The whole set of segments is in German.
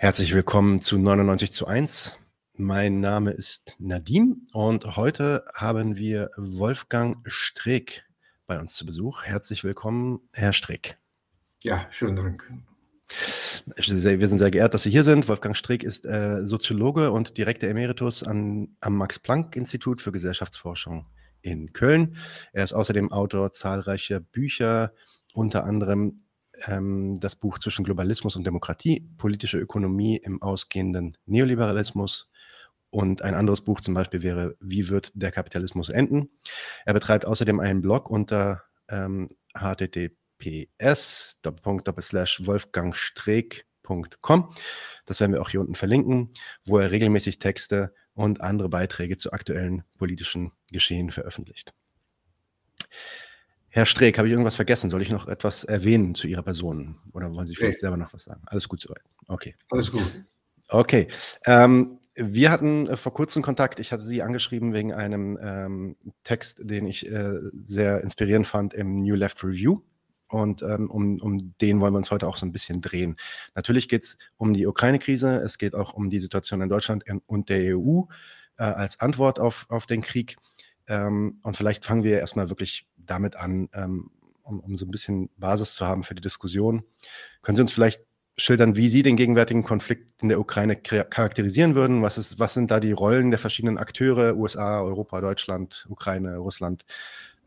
Herzlich willkommen zu 99 zu 1. Mein Name ist Nadim und heute haben wir Wolfgang Streeck bei uns zu Besuch. Herzlich willkommen, Herr Streeck. Ja, schönen Dank. Wir sind sehr geehrt, dass Sie hier sind. Wolfgang Streeck ist äh, Soziologe und Direktor Emeritus an, am Max-Planck-Institut für Gesellschaftsforschung in Köln. Er ist außerdem Autor zahlreicher Bücher, unter anderem ähm, das Buch Zwischen Globalismus und Demokratie, politische Ökonomie im ausgehenden Neoliberalismus. Und ein anderes Buch zum Beispiel wäre Wie wird der Kapitalismus enden? Er betreibt außerdem einen Blog unter ähm, https wolfgangstreek.com. Das werden wir auch hier unten verlinken, wo er regelmäßig Texte und andere Beiträge zu aktuellen politischen Geschehen veröffentlicht. Herr Streeck, habe ich irgendwas vergessen? Soll ich noch etwas erwähnen zu Ihrer Person? Oder wollen Sie vielleicht nee. selber noch was sagen? Alles gut soweit. Okay. Alles gut. Okay. Ähm, wir hatten äh, vor kurzem Kontakt. Ich hatte Sie angeschrieben wegen einem ähm, Text, den ich äh, sehr inspirierend fand im New Left Review. Und ähm, um, um den wollen wir uns heute auch so ein bisschen drehen. Natürlich geht es um die Ukraine-Krise. Es geht auch um die Situation in Deutschland und der EU äh, als Antwort auf, auf den Krieg. Ähm, und vielleicht fangen wir erstmal wirklich damit an, ähm, um, um, so ein bisschen Basis zu haben für die Diskussion. Können Sie uns vielleicht schildern, wie Sie den gegenwärtigen Konflikt in der Ukraine charakterisieren würden? Was, ist, was sind da die Rollen der verschiedenen Akteure, USA, Europa, Deutschland, Ukraine, Russland?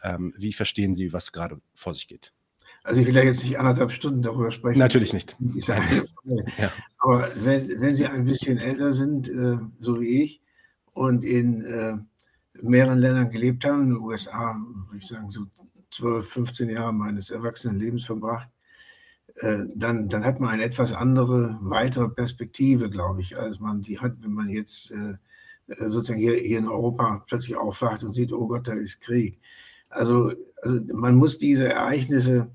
Ähm, wie verstehen Sie, was gerade vor sich geht? Also ich will ja jetzt nicht anderthalb Stunden darüber sprechen. Natürlich nicht. ja. Aber wenn, wenn Sie ein bisschen älter sind, äh, so wie ich, und in äh, mehreren Ländern gelebt haben, in den USA, würde ich sagen, so 12, 15 Jahre meines Erwachsenenlebens verbracht, äh, dann, dann hat man eine etwas andere, weitere Perspektive, glaube ich, als man die hat, wenn man jetzt äh, äh, sozusagen hier, hier in Europa plötzlich aufwacht und sieht, oh Gott, da ist Krieg. Also, also man muss diese Ereignisse,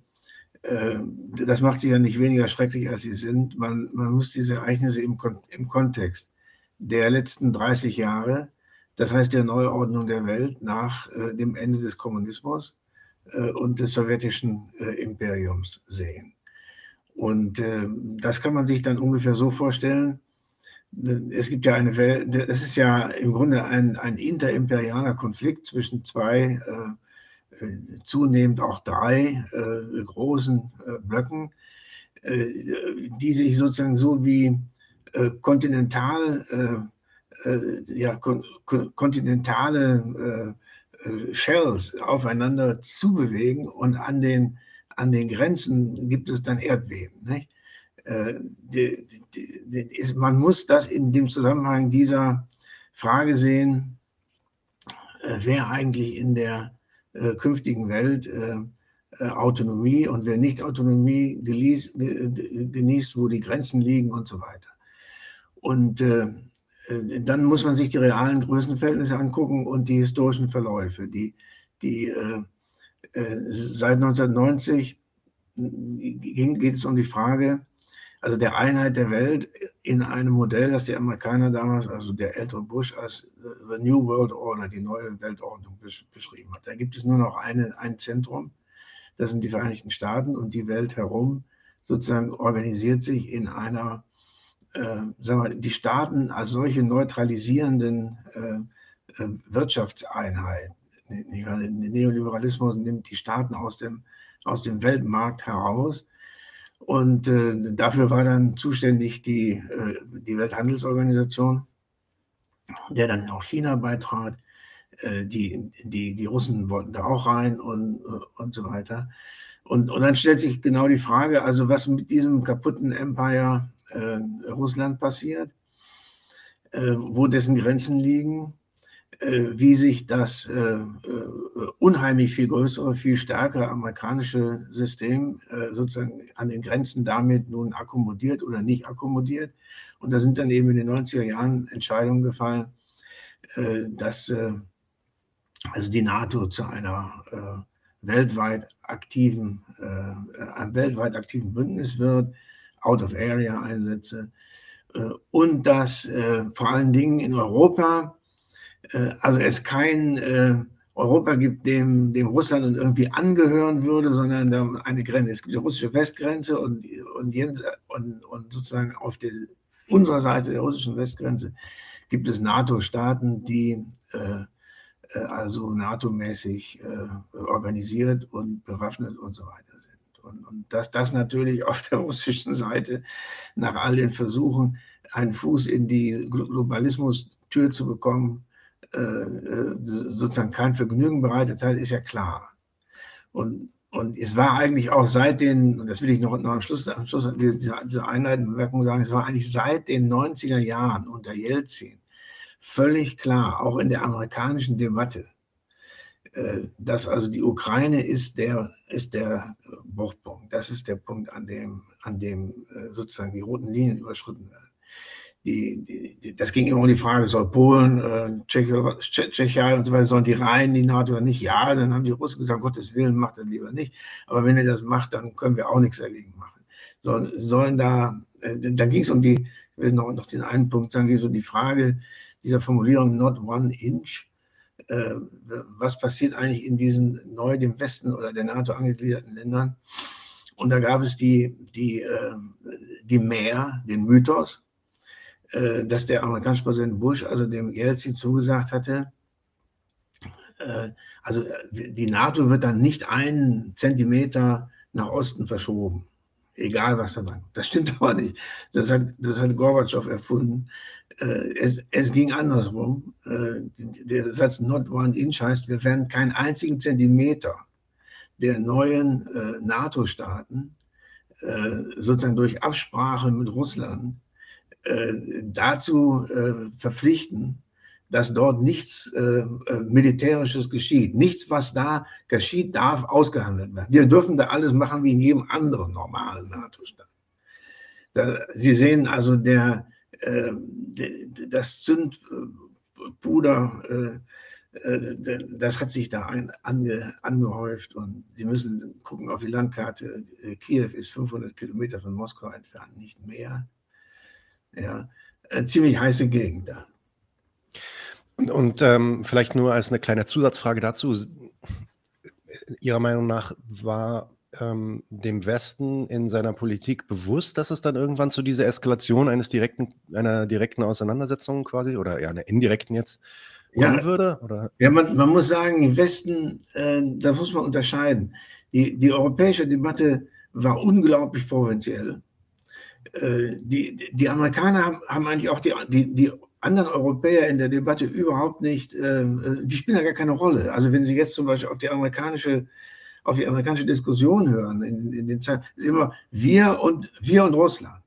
das macht sie ja nicht weniger schrecklich, als sie sind, man, man muss diese Ereignisse im, im Kontext der letzten 30 Jahre das heißt der Neuordnung der Welt nach äh, dem Ende des Kommunismus äh, und des sowjetischen äh, Imperiums sehen. Und äh, das kann man sich dann ungefähr so vorstellen. Es gibt ja eine Welt, es ist ja im Grunde ein, ein interimperialer Konflikt zwischen zwei, äh, äh, zunehmend auch drei großen Blöcken, die sich sozusagen so wie kontinental äh, ja, kon kontinentale äh, äh, Shells aufeinander zubewegen und an den, an den Grenzen gibt es dann Erdbeben. Nicht? Die, die, die, ist, man muss das in dem Zusammenhang dieser Frage sehen, wer eigentlich in der künftigen Welt Autonomie und wer nicht Autonomie genießt, wo die Grenzen liegen und so weiter. Und äh, äh, dann muss man sich die realen Größenverhältnisse angucken und die historischen Verläufe. Die, die äh, äh seit 1990 ging, geht es um die Frage, also der Einheit der Welt in einem Modell, das die Amerikaner damals, also der ältere Bush, als The New World Order, die neue Weltordnung beschrieben hat. Da gibt es nur noch eine, ein Zentrum, das sind die Vereinigten Staaten und die Welt herum sozusagen organisiert sich in einer äh, sagen wir, die Staaten als solche neutralisierenden äh, äh Wirtschaftseinheit. Der Neoliberalismus nimmt die Staaten aus dem, aus dem Weltmarkt heraus. Und äh, dafür war dann zuständig die, äh, die Welthandelsorganisation, der dann auch China beitrat. Äh, die, die, die Russen wollten da auch rein und, und so weiter. Und, und dann stellt sich genau die Frage, also was mit diesem kaputten Empire äh, Russland passiert, äh, wo dessen Grenzen liegen, äh, wie sich das äh, äh, unheimlich viel größere, viel stärkere amerikanische System äh, sozusagen an den Grenzen damit nun akkommodiert oder nicht akkommodiert. Und da sind dann eben in den 90er Jahren Entscheidungen gefallen, dass also die NATO zu einer weltweit aktiven, einem weltweit aktiven Bündnis wird, Out-of-Area-Einsätze äh, und dass äh, vor allen Dingen in Europa, äh, also es kein Europa gibt, dem, dem Russland irgendwie angehören würde, sondern eine Grenze. Es gibt die russische Westgrenze und, und, und, und sozusagen auf der unserer Seite der russischen Westgrenze gibt es NATO-Staaten, die äh, also NATO-mäßig äh, organisiert und bewaffnet und so weiter sind. Und, und dass das natürlich auf der russischen Seite nach all den Versuchen, einen Fuß in die Globalismus-Tür zu bekommen, äh, äh, sozusagen kein Vergnügen bereitet hat, ist ja klar. Und, und es war eigentlich auch seit den, und das will ich noch, noch am Schluss, am Schluss dieser, dieser einleitenden Bemerkung sagen, es war eigentlich seit den 90er Jahren unter Jelzin völlig klar, auch in der amerikanischen Debatte, dass also die Ukraine ist der, ist der Bruchpunkt. Das ist der Punkt, an dem, an dem äh, sozusagen die roten Linien überschritten werden. Die, die, die, das ging immer um die Frage, soll Polen, äh, Tschechei und so weiter, sollen die rein, die NATO oder nicht? Ja, dann haben die Russen gesagt, Gottes Willen, macht das lieber nicht. Aber wenn ihr das macht, dann können wir auch nichts dagegen machen. So, sollen da, äh, dann ging es um die, ich will noch, noch den einen Punkt sagen, ging es um die Frage, dieser Formulierung not one inch. Äh, was passiert eigentlich in diesen neu dem Westen oder der NATO angegliederten Ländern? Und da gab es die, die, äh, die Mehr, den Mythos, äh, dass der amerikanische Präsident Bush, also dem Jelzin zugesagt hatte, äh, also die NATO wird dann nicht einen Zentimeter nach Osten verschoben, egal was da dran Das stimmt aber nicht. Das hat, das hat Gorbatschow erfunden. Äh, es, es ging andersrum. Äh, der Satz not one inch heißt, wir werden keinen einzigen Zentimeter der neuen äh, NATO-Staaten sozusagen durch Absprache mit Russland dazu verpflichten, dass dort nichts Militärisches geschieht. Nichts, was da geschieht, darf ausgehandelt werden. Wir dürfen da alles machen wie in jedem anderen normalen NATO-Staat. Sie sehen also, der, das Zündpuder, äh, äh, das hat sich da ange, angehäuft und Sie müssen gucken auf die Landkarte. Äh, Kiew ist 500 Kilometer von Moskau entfernt, nicht mehr. Ja, ziemlich heiße Gegend da. Und, und ähm, vielleicht nur als eine kleine Zusatzfrage dazu. Ihrer Meinung nach war ähm, dem Westen in seiner Politik bewusst, dass es dann irgendwann zu dieser Eskalation eines direkten, einer direkten Auseinandersetzung quasi oder ja, einer indirekten jetzt kommen ja, würde? Oder? Ja, man, man muss sagen, im Westen, äh, da muss man unterscheiden. Die, die europäische Debatte war unglaublich provinziell. Äh, die, die Amerikaner haben, haben eigentlich auch die, die, die anderen Europäer in der Debatte überhaupt nicht, äh, die spielen ja gar keine Rolle. Also wenn Sie jetzt zum Beispiel auf die amerikanische auf die amerikanische Diskussion hören, in, in den Zeiten, ist immer wir und wir und Russland.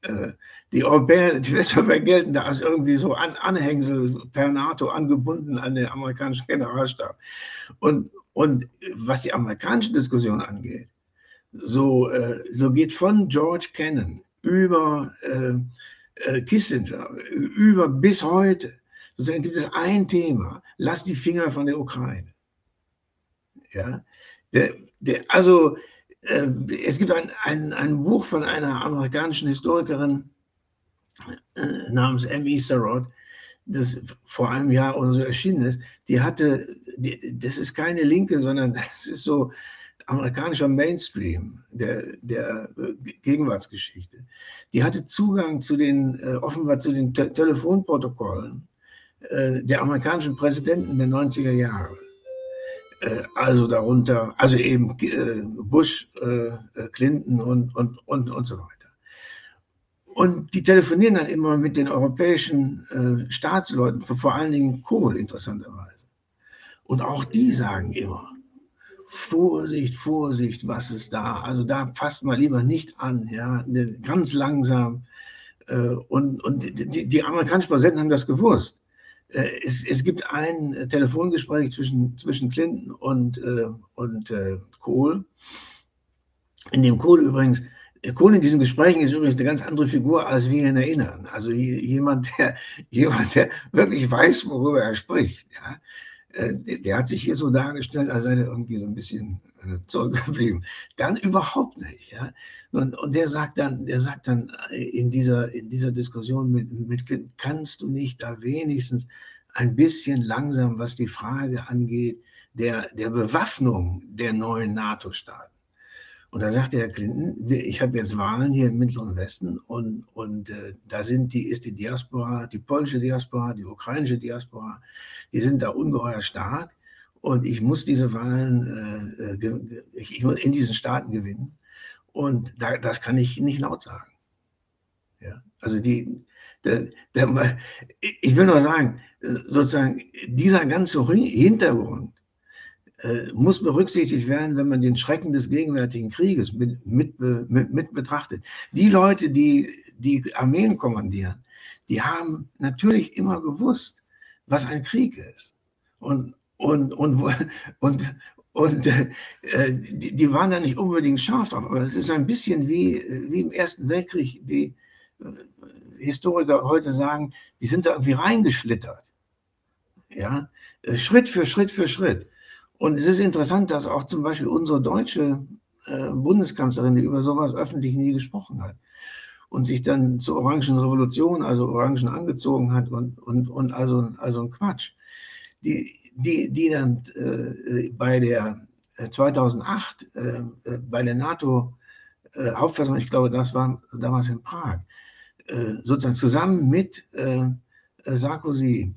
Äh, die Europäer, die Westeuropäer gelten da als irgendwie so an, Anhängsel per NATO angebunden an den amerikanischen Generalstab. Und, und was die amerikanische Diskussion angeht, so, äh, so geht von George Kennan über äh, äh Kissinger, über bis heute, sozusagen gibt es ein Thema, lass die Finger von der Ukraine. Ja, der, der, also äh, es gibt ein, ein, ein Buch von einer amerikanischen Historikerin äh, namens M.E. Sarot, das vor einem Jahr oder so erschienen ist. Die hatte, die, das ist keine Linke, sondern das ist so amerikanischer Mainstream der, der Gegenwartsgeschichte. Die hatte Zugang zu den, äh, offenbar zu den Te Telefonprotokollen äh, der amerikanischen Präsidenten der 90er Jahre. Äh, also darunter, also eben äh, Bush, äh, Clinton und, und, und, und so weiter. Und die telefonieren dann immer mit den europäischen Staatsleuten, vor allen Dingen Kohl interessanterweise. Und auch die sagen immer, Vorsicht, Vorsicht, was ist da? Also da passt mal lieber nicht an, ja, ne, ganz langsam. Und, und die, die amerikanischen Präsidenten haben das gewusst. Äh, es, es, gibt ein äh, Telefongespräch zwischen, zwischen Clinton und, äh, und Kohl, in dem Kohl übrigens, Kohl in diesen Gesprächen ist übrigens eine ganz andere Figur, als wir ihn erinnern. Also jemand, der, jemand, der wirklich weiß, worüber er spricht. Ja? Der hat sich hier so dargestellt, als sei er irgendwie so ein bisschen zurückgeblieben. Dann überhaupt nicht. Ja? Und, und der sagt dann, der sagt dann in dieser, in dieser Diskussion mit, mit Clinton, kannst du nicht da wenigstens ein bisschen langsam, was die Frage angeht, der, der Bewaffnung der neuen NATO-Staaten. Und da sagte Herr Clinton, ich habe jetzt Wahlen hier im Mittleren Westen und, und äh, da sind die, ist die Diaspora, die polnische Diaspora, die ukrainische Diaspora, die sind da ungeheuer stark und ich muss diese Wahlen äh, äh ich, muss in diesen Staaten gewinnen. Und da, das kann ich nicht laut sagen. Ja, also die, der, der, ich will nur sagen, sozusagen dieser ganze Hintergrund äh, muss berücksichtigt werden, wenn man den Schrecken des gegenwärtigen Krieges mit, mit, mit, mit betrachtet. Die Leute, die die Armeen kommandieren, die haben natürlich immer gewusst, was ein Krieg ist. Und, und, und, und, und äh, die, die, waren da nicht unbedingt scharf drauf. Aber es ist ein bisschen wie, wie im Ersten Weltkrieg. Die äh, Historiker heute sagen, die sind da irgendwie reingeschlittert. Ja, äh, Schritt für Schritt für Schritt. Und es ist interessant, dass auch zum Beispiel unsere deutsche äh, Bundeskanzlerin über sowas öffentlich nie gesprochen hat und sich dann zur Orangen Revolution, also Orangen angezogen hat und, und, und also, also ein Quatsch. Die, die, die dann äh, bei der 2008 äh, äh, äh, bei der NATO äh, Hauptversammlung, ich glaube, das war damals in Prag, äh, sozusagen zusammen mit Sarkozy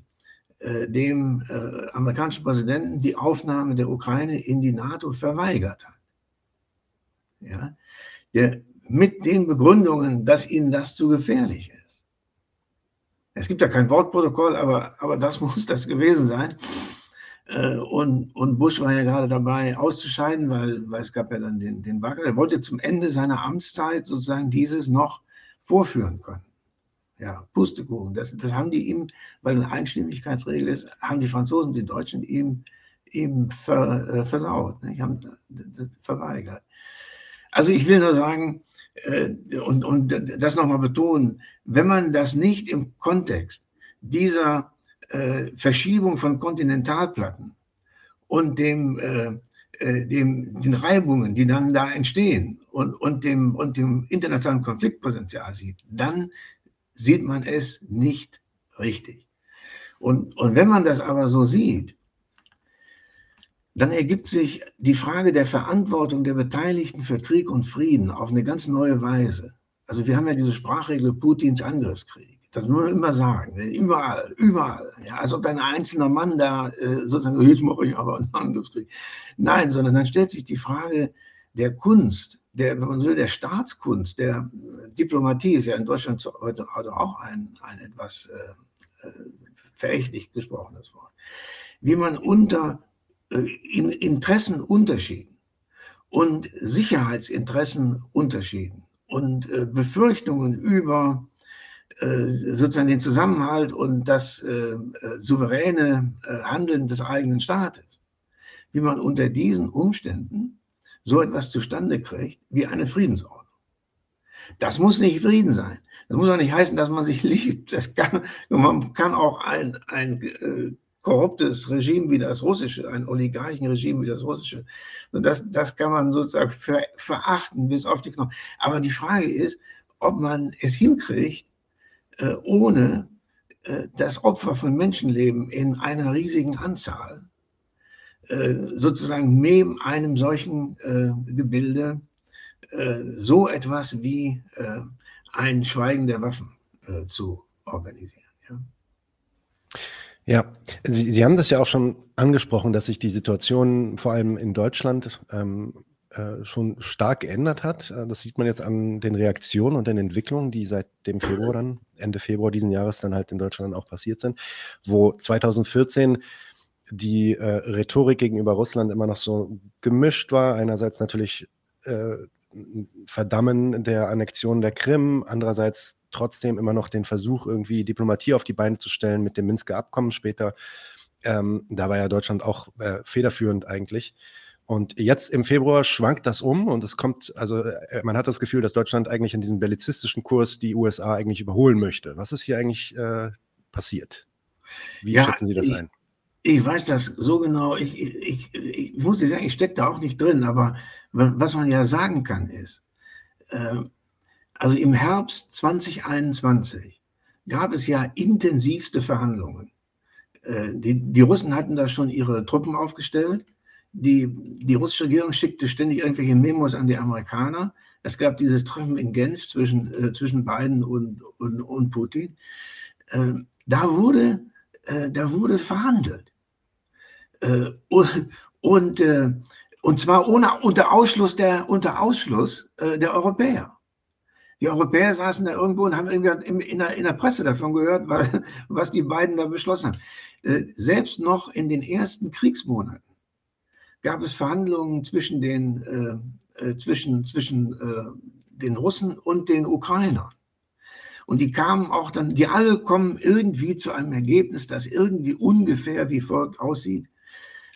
äh, dem äh, amerikanischen Präsidenten die Aufnahme der Ukraine in die NATO verweigert hat. Ja? Der, mit den Begründungen, dass ihnen das zu gefährlich ist. Es gibt ja kein Wortprotokoll, aber, aber das muss das gewesen sein. Äh, und, und Bush war ja gerade dabei auszuscheiden, weil, weil es gab ja dann den, den Wackel. Er wollte zum Ende seiner Amtszeit sozusagen dieses noch vorführen können. Ja, Pustekuchen. Das, das haben die ihm, weil eine Einstimmigkeitsregel ist, haben die Franzosen, die Deutschen ihm, ihm ver, äh, versaut, nicht? haben verweigert. Also ich will nur sagen, äh, und, und das nochmal betonen, wenn man das nicht im Kontext dieser äh, Verschiebung von Kontinentalplatten und dem, äh, äh, dem, den Reibungen, die dann da entstehen und, und, dem, und dem internationalen Konfliktpotenzial sieht, dann sieht man es nicht richtig. Und, und wenn man das aber so sieht, dann ergibt sich die Frage der Verantwortung der Beteiligten für Krieg und Frieden auf eine ganz neue Weise. Also wir haben ja diese Sprachregel Putins Angriffskrieg. Das muss man immer sagen. Ne? Überall, überall. Ja, als ob ein einzelner Mann da äh, sozusagen, jetzt mache ich aber einen Angriffskrieg. Nein, sondern dann stellt sich die Frage der Kunst, der, wenn man so will, der Staatskunst, der Diplomatie ist ja in Deutschland heute, heute auch ein, ein etwas äh, äh, verächtlich gesprochenes Wort. Wie man unter äh, in Interessenunterschieden und Sicherheitsinteressenunterschieden und äh, Befürchtungen über äh, sozusagen den Zusammenhalt und das äh, souveräne Handeln des eigenen Staates, wie man unter diesen Umständen so etwas zustande kriegt wie eine Friedensordnung. Das muss nicht Frieden sein. Das muss auch nicht heißen, dass man sich liebt. Das kann, man kann auch ein, ein äh, korruptes Regime wie das russische, ein Oligarchenregime wie das russische, und das, das kann man sozusagen ver, verachten bis auf die Knochen. Aber die Frage ist, ob man es hinkriegt, äh, ohne äh, das Opfer von Menschenleben in einer riesigen Anzahl äh, sozusagen neben einem solchen äh, Gebilde äh, so etwas wie äh, ein Schweigen der Waffen zu organisieren. Ja. Ja, Sie haben das ja auch schon angesprochen, dass sich die Situation vor allem in Deutschland ähm, äh, schon stark geändert hat. Das sieht man jetzt an den Reaktionen und den Entwicklungen, die seit dem Februar dann, Ende Februar diesen Jahres dann halt in Deutschland auch passiert sind, wo 2014 die äh, Rhetorik gegenüber Russland immer noch so gemischt war. Einerseits natürlich äh, Verdammen der Annexion der Krim, andererseits trotzdem immer noch den Versuch, irgendwie Diplomatie auf die Beine zu stellen mit dem Minsker Abkommen später. Ähm, da war ja Deutschland auch äh, federführend eigentlich. Und jetzt im Februar schwankt das um und es kommt, also äh, man hat das Gefühl, dass Deutschland eigentlich in diesem bellizistischen Kurs die USA eigentlich überholen möchte. Was ist hier eigentlich äh, passiert? Wie ja, schätzen Sie das ein? Ich weiß das so genau. Ich, ich, ich, muss dir sagen, ich stecke da auch nicht drin, aber was man ja sagen kann ist, äh, also im Herbst 2021 gab es ja intensivste Verhandlungen. Äh, die, die Russen hatten da schon ihre Truppen aufgestellt die, die russische Regierung schickte ständig irgendwelche Memos an die Amerikaner. Es gab dieses Treffen in Genf zwischen, äh, zwischen Biden und, und, und Putin. Äh, da, wurde, äh, da wurde verhandelt. Äh, und, und, äh, und zwar ohne, unter Ausschluss der, unter Ausschluss äh, der Europäer. Die Europäer saßen da irgendwo und haben irgendwie in, in, der, in der Presse davon gehört, was, was die beiden da beschlossen haben. Selbst noch in den ersten Kriegsmonaten gab es Verhandlungen zwischen den, äh, äh, zwischen, zwischen äh, den Russen und den Ukrainern. Und die kamen auch dann, die alle kommen irgendwie zu einem Ergebnis, das irgendwie ungefähr wie folgt aussieht.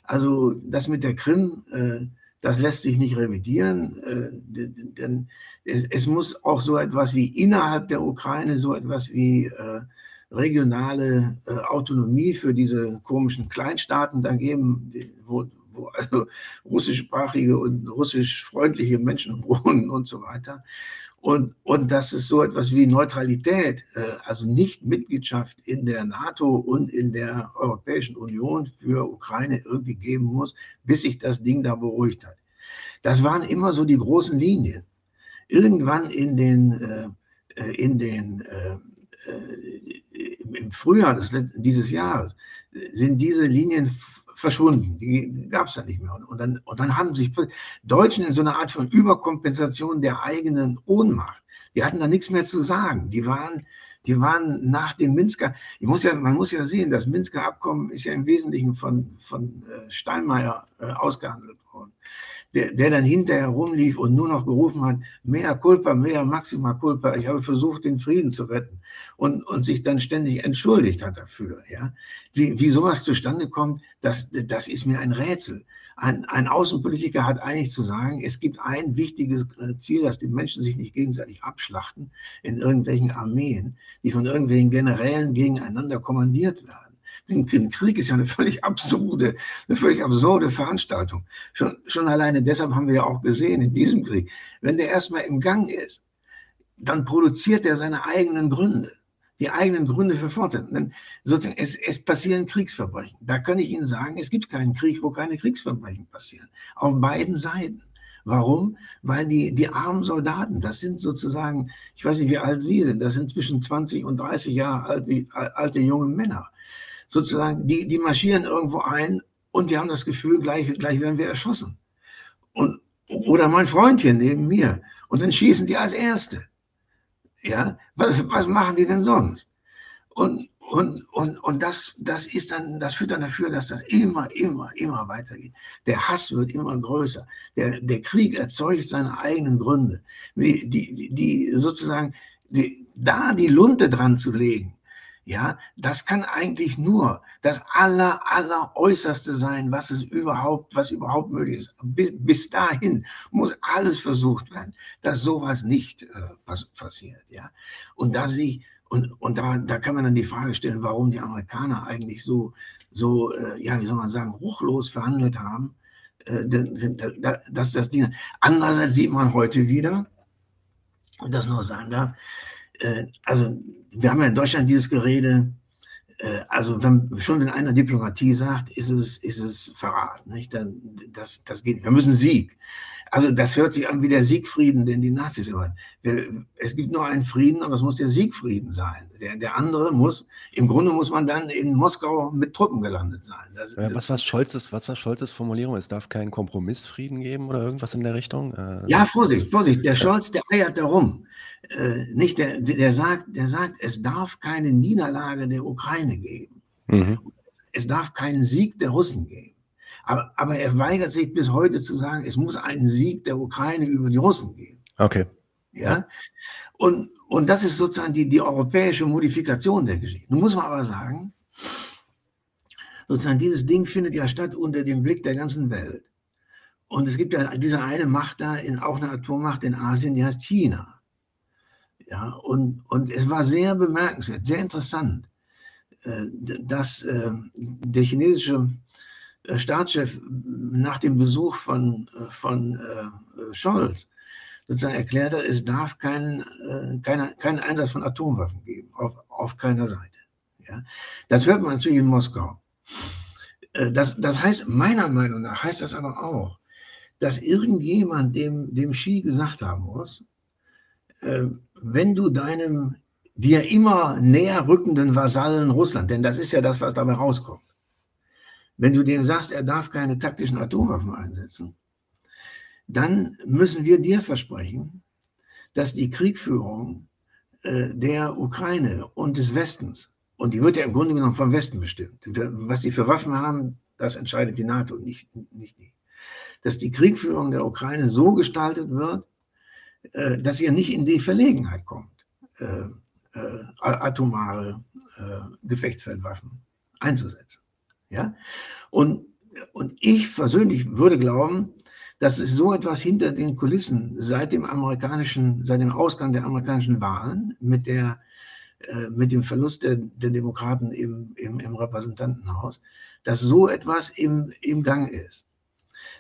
Also das mit der Krim, äh, das lässt sich nicht revidieren, äh, denn es, es, muss auch so etwas wie innerhalb der Ukraine, so etwas wie äh, regionale äh, Autonomie für diese komischen Kleinstaaten da geben, wo, wo also russischsprachige und russischfreundliche Menschen wohnen und so weiter. Und, und dass es so etwas wie Neutralität, äh, also nicht Mitgliedschaft in der NATO und in der Europäischen Union für Ukraine irgendwie geben muss, bis sich das Ding da beruhigt hat. Das waren immer so die großen Linien. Irgendwann in den, äh, äh in den im Frühjahr des, dieses Jahres sind diese Linien verschwunden. Die gab es dann nicht mehr. Und dann, und dann haben sich Deutschen in so einer Art von Überkompensation der eigenen Ohnmacht, die hatten da nichts mehr zu sagen. Die waren, die waren nach dem Minsker, ich muss ja, man muss ja sehen, das Minsker Abkommen ist ja im Wesentlichen von, von äh, Steinmeier äh, ausgehandelt worden der, der dann hinterher rumlief und nur noch gerufen hat, mehr Culpa, mehr Maxima Culpa, ich habe versucht, den Frieden zu retten und, und sich dann ständig entschuldigt hat dafür. Ja? Wie, wie sowas zustande kommt, das, das ist mir ein Rätsel. Ein, ein Außenpolitiker hat eigentlich zu sagen, es gibt ein wichtiges äh, Ziel, dass die Menschen sich nicht gegenseitig abschlachten in irgendwelchen Armeen, die von irgendwelchen Generälen gegeneinander kommandiert werden. Ein Krieg ist ja eine völlig absurde, eine völlig absurde Veranstaltung. Schon, schon alleine deshalb haben wir ja auch gesehen in diesem Krieg, wenn der erstmal im Gang ist, dann produziert er seine eigenen Gründe, die eigenen Gründe für Fortsetzung. sozusagen, es, es passieren Kriegsverbrechen. Da kann ich Ihnen sagen, es gibt keinen Krieg, wo keine Kriegsverbrechen passieren. Auf beiden Seiten. Warum? Weil die, die armen Soldaten, das sind sozusagen, ich weiß nicht, wie alt sie sind, das sind zwischen 20 und 30 Jahre alte, alte junge Männer sozusagen, die, die marschieren irgendwo ein und die haben das Gefühl, gleich, gleich werden wir erschossen. Und, oder mein Freund hier neben mir. Und dann schießen die als Erste. Ja, was, was machen die denn sonst? Und, und, und, und das, das ist dann, das führt dann dafür, dass das immer, immer, immer weitergeht. Der Hass wird immer größer. Der, der Krieg erzeugt seine eigenen Gründe. Die, die, die sozusagen, die, da die Lunte dran zu legen, ja, das kann eigentlich nur das aller, aller Äußerste sein, was es überhaupt, was überhaupt möglich ist. Bis, bis dahin muss alles versucht werden, dass sowas nicht äh, pass passiert, ja. Und da sehe und, und da, da kann man dann die Frage stellen, warum die Amerikaner eigentlich so, so, äh, ja, wie soll man sagen, ruchlos verhandelt haben, äh, dass das Ding. Andererseits sieht man heute wieder, und das noch sagen darf, äh, also wir haben ja in Deutschland dieses Gerede, äh, also wenn, schon wenn einer Diplomatie sagt, ist es, ist es Verrat. Nicht? Dann, das, das geht, wir müssen Sieg. Also das hört sich an wie der Siegfrieden, den die Nazis immer. Es gibt nur einen Frieden, aber es muss der Siegfrieden sein. Der, der andere muss, im Grunde muss man dann in Moskau mit Truppen gelandet sein. Das, ja, was war Scholzes, was war Scholzes Formulierung? Es darf keinen Kompromissfrieden geben oder irgendwas in der Richtung? Äh, ja, Vorsicht, Vorsicht. Der Scholz, der eiert darum. Äh, nicht der, der sagt, der sagt, es darf keine Niederlage der Ukraine geben. Mhm. Es darf keinen Sieg der Russen geben. Aber, aber er weigert sich bis heute zu sagen, es muss einen Sieg der Ukraine über die Russen geben. Okay. Ja. Und, und das ist sozusagen die, die europäische Modifikation der Geschichte. Nun muss man aber sagen, sozusagen dieses Ding findet ja statt unter dem Blick der ganzen Welt. Und es gibt ja diese eine Macht da, in, auch eine Atommacht in Asien, die heißt China. Ja, und, und es war sehr bemerkenswert, sehr interessant, äh, dass äh, der chinesische Staatschef nach dem Besuch von, äh, von äh, Scholz sozusagen erklärt hat, es darf keinen, äh, keinen, keinen Einsatz von Atomwaffen geben, auf, auf keiner Seite. Ja? Das hört man natürlich in Moskau. Äh, das, das heißt, meiner Meinung nach heißt das aber auch, dass irgendjemand dem, dem Ski gesagt haben muss, äh, wenn du deinem dir immer näher rückenden Vasallen Russland, denn das ist ja das, was dabei rauskommt, wenn du dem sagst, er darf keine taktischen Atomwaffen einsetzen, dann müssen wir dir versprechen, dass die Kriegführung äh, der Ukraine und des Westens, und die wird ja im Grunde genommen vom Westen bestimmt, was die für Waffen haben, das entscheidet die NATO, nicht, nicht die, dass die Kriegführung der Ukraine so gestaltet wird, äh, dass ihr nicht in die Verlegenheit kommt, äh, äh, atomare äh, Gefechtsfeldwaffen einzusetzen. Ja? Und, und ich persönlich würde glauben, dass es so etwas hinter den Kulissen seit dem amerikanischen, seit dem Ausgang der amerikanischen Wahlen mit der äh, mit dem Verlust der, der Demokraten im, im, im, Repräsentantenhaus, dass so etwas im, im Gang ist.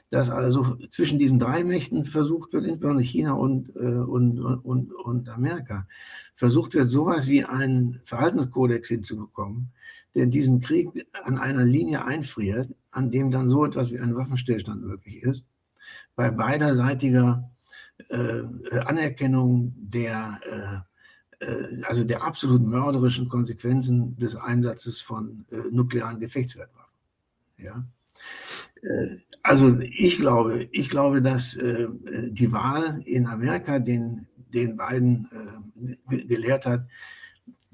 Dass also zwischen diesen drei Mächten versucht wird, insbesondere China und, äh, und, und, und Amerika, versucht wird, sowas wie einen Verhaltenskodex hinzubekommen, der diesen Krieg an einer Linie einfriert, an dem dann so etwas wie ein Waffenstillstand möglich ist bei beiderseitiger äh, Anerkennung der, äh, äh, also der absolut mörderischen Konsequenzen des Einsatzes von äh, nuklearen Gefechtswertwaffen. Ja? Äh, also ich glaube, ich glaube, dass äh, die Wahl in Amerika den, den beiden gelehrt hat,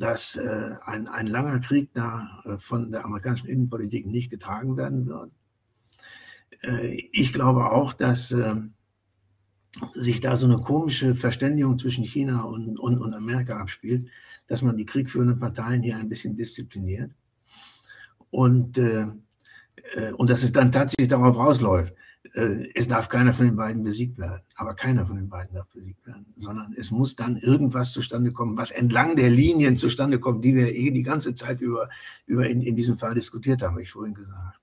dass ein, ein langer Krieg da von der amerikanischen Innenpolitik nicht getragen werden wird äh, ich glaube auch, dass ähm, sich da so eine komische Verständigung zwischen China und, und, und Amerika abspielt, dass man die kriegführenden Parteien hier ein bisschen diszipliniert. Und, äh, äh, und dass es dann tatsächlich darauf rausläuft, äh, es darf keiner von den beiden besiegt werden. Aber keiner von den beiden darf besiegt werden, sondern es muss dann irgendwas zustande kommen, was entlang der Linien zustande kommt, die wir eh die ganze Zeit über, über in, in diesem Fall diskutiert haben, habe ich vorhin gesagt.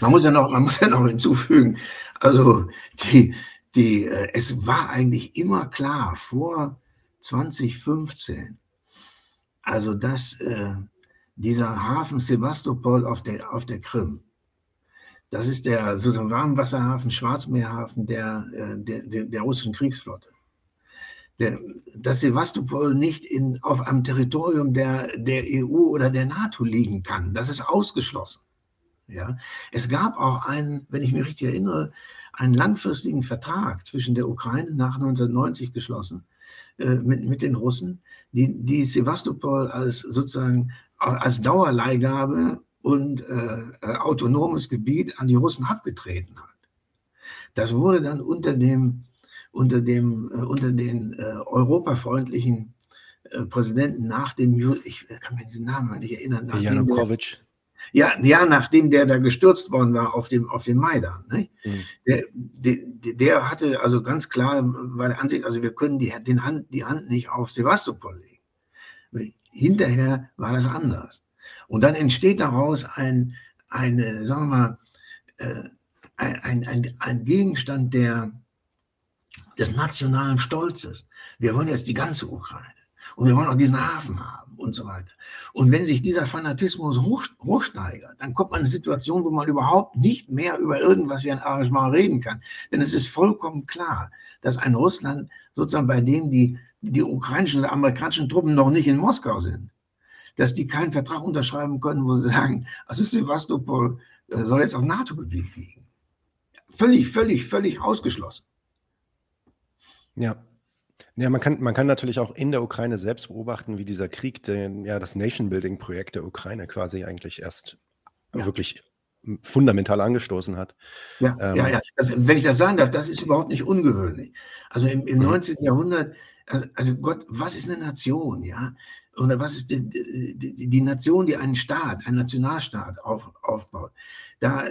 Man muss ja noch, man muss ja noch hinzufügen, also die, die, äh, es war eigentlich immer klar vor 2015, also dass äh, dieser Hafen Sebastopol auf der, auf der Krim, das ist der sozusagen Warmwasserhafen, Schwarzmeerhafen der, äh, der, der, der russischen Kriegsflotte. Der, dass Sebastopol nicht in, auf einem Territorium der, der EU oder der NATO liegen kann, das ist ausgeschlossen. Ja, es gab auch einen, wenn ich mich richtig erinnere, einen langfristigen Vertrag zwischen der Ukraine nach 1990 geschlossen äh, mit, mit den Russen, die, die Sevastopol als sozusagen als Dauerleihgabe und äh, äh, autonomes Gebiet an die Russen abgetreten hat. Das wurde dann unter dem unter dem äh, unter den äh, europafreundlichen äh, Präsidenten nach dem ich kann mir diesen Namen nicht erinnern. Janukowitsch. Ja, ja, nachdem der da gestürzt worden war auf dem, auf dem Maidan. Ne? Mhm. Der, der, der, hatte also ganz klar, war der Ansicht, also wir können die, den Hand, die Hand nicht auf Sevastopol legen. Hinterher war das anders. Und dann entsteht daraus ein, eine, sagen wir mal, äh, ein, ein, ein Gegenstand der, des nationalen Stolzes. Wir wollen jetzt die ganze Ukraine. Und wir wollen auch diesen Hafen haben und so weiter. Und wenn sich dieser Fanatismus hoch, hochsteigert, dann kommt man in eine Situation, wo man überhaupt nicht mehr über irgendwas wie ein Arrangement reden kann. Denn es ist vollkommen klar, dass ein Russland sozusagen bei dem die, die ukrainischen oder amerikanischen Truppen noch nicht in Moskau sind, dass die keinen Vertrag unterschreiben können, wo sie sagen, also Sevastopol äh, soll jetzt auf NATO-Gebiet liegen. Völlig, völlig, völlig ausgeschlossen. Ja, ja, man kann, man kann natürlich auch in der Ukraine selbst beobachten, wie dieser Krieg, den, ja, das Nation-Building-Projekt der Ukraine quasi eigentlich erst ja. wirklich fundamental angestoßen hat. Ja, ähm, ja, ja. Das, wenn ich das sagen darf, das ist überhaupt nicht ungewöhnlich. Also im, im 19. Mhm. Jahrhundert, also, also, Gott, was ist eine Nation, ja? Oder was ist die, die, die Nation, die einen Staat, einen Nationalstaat auf, aufbaut? Da,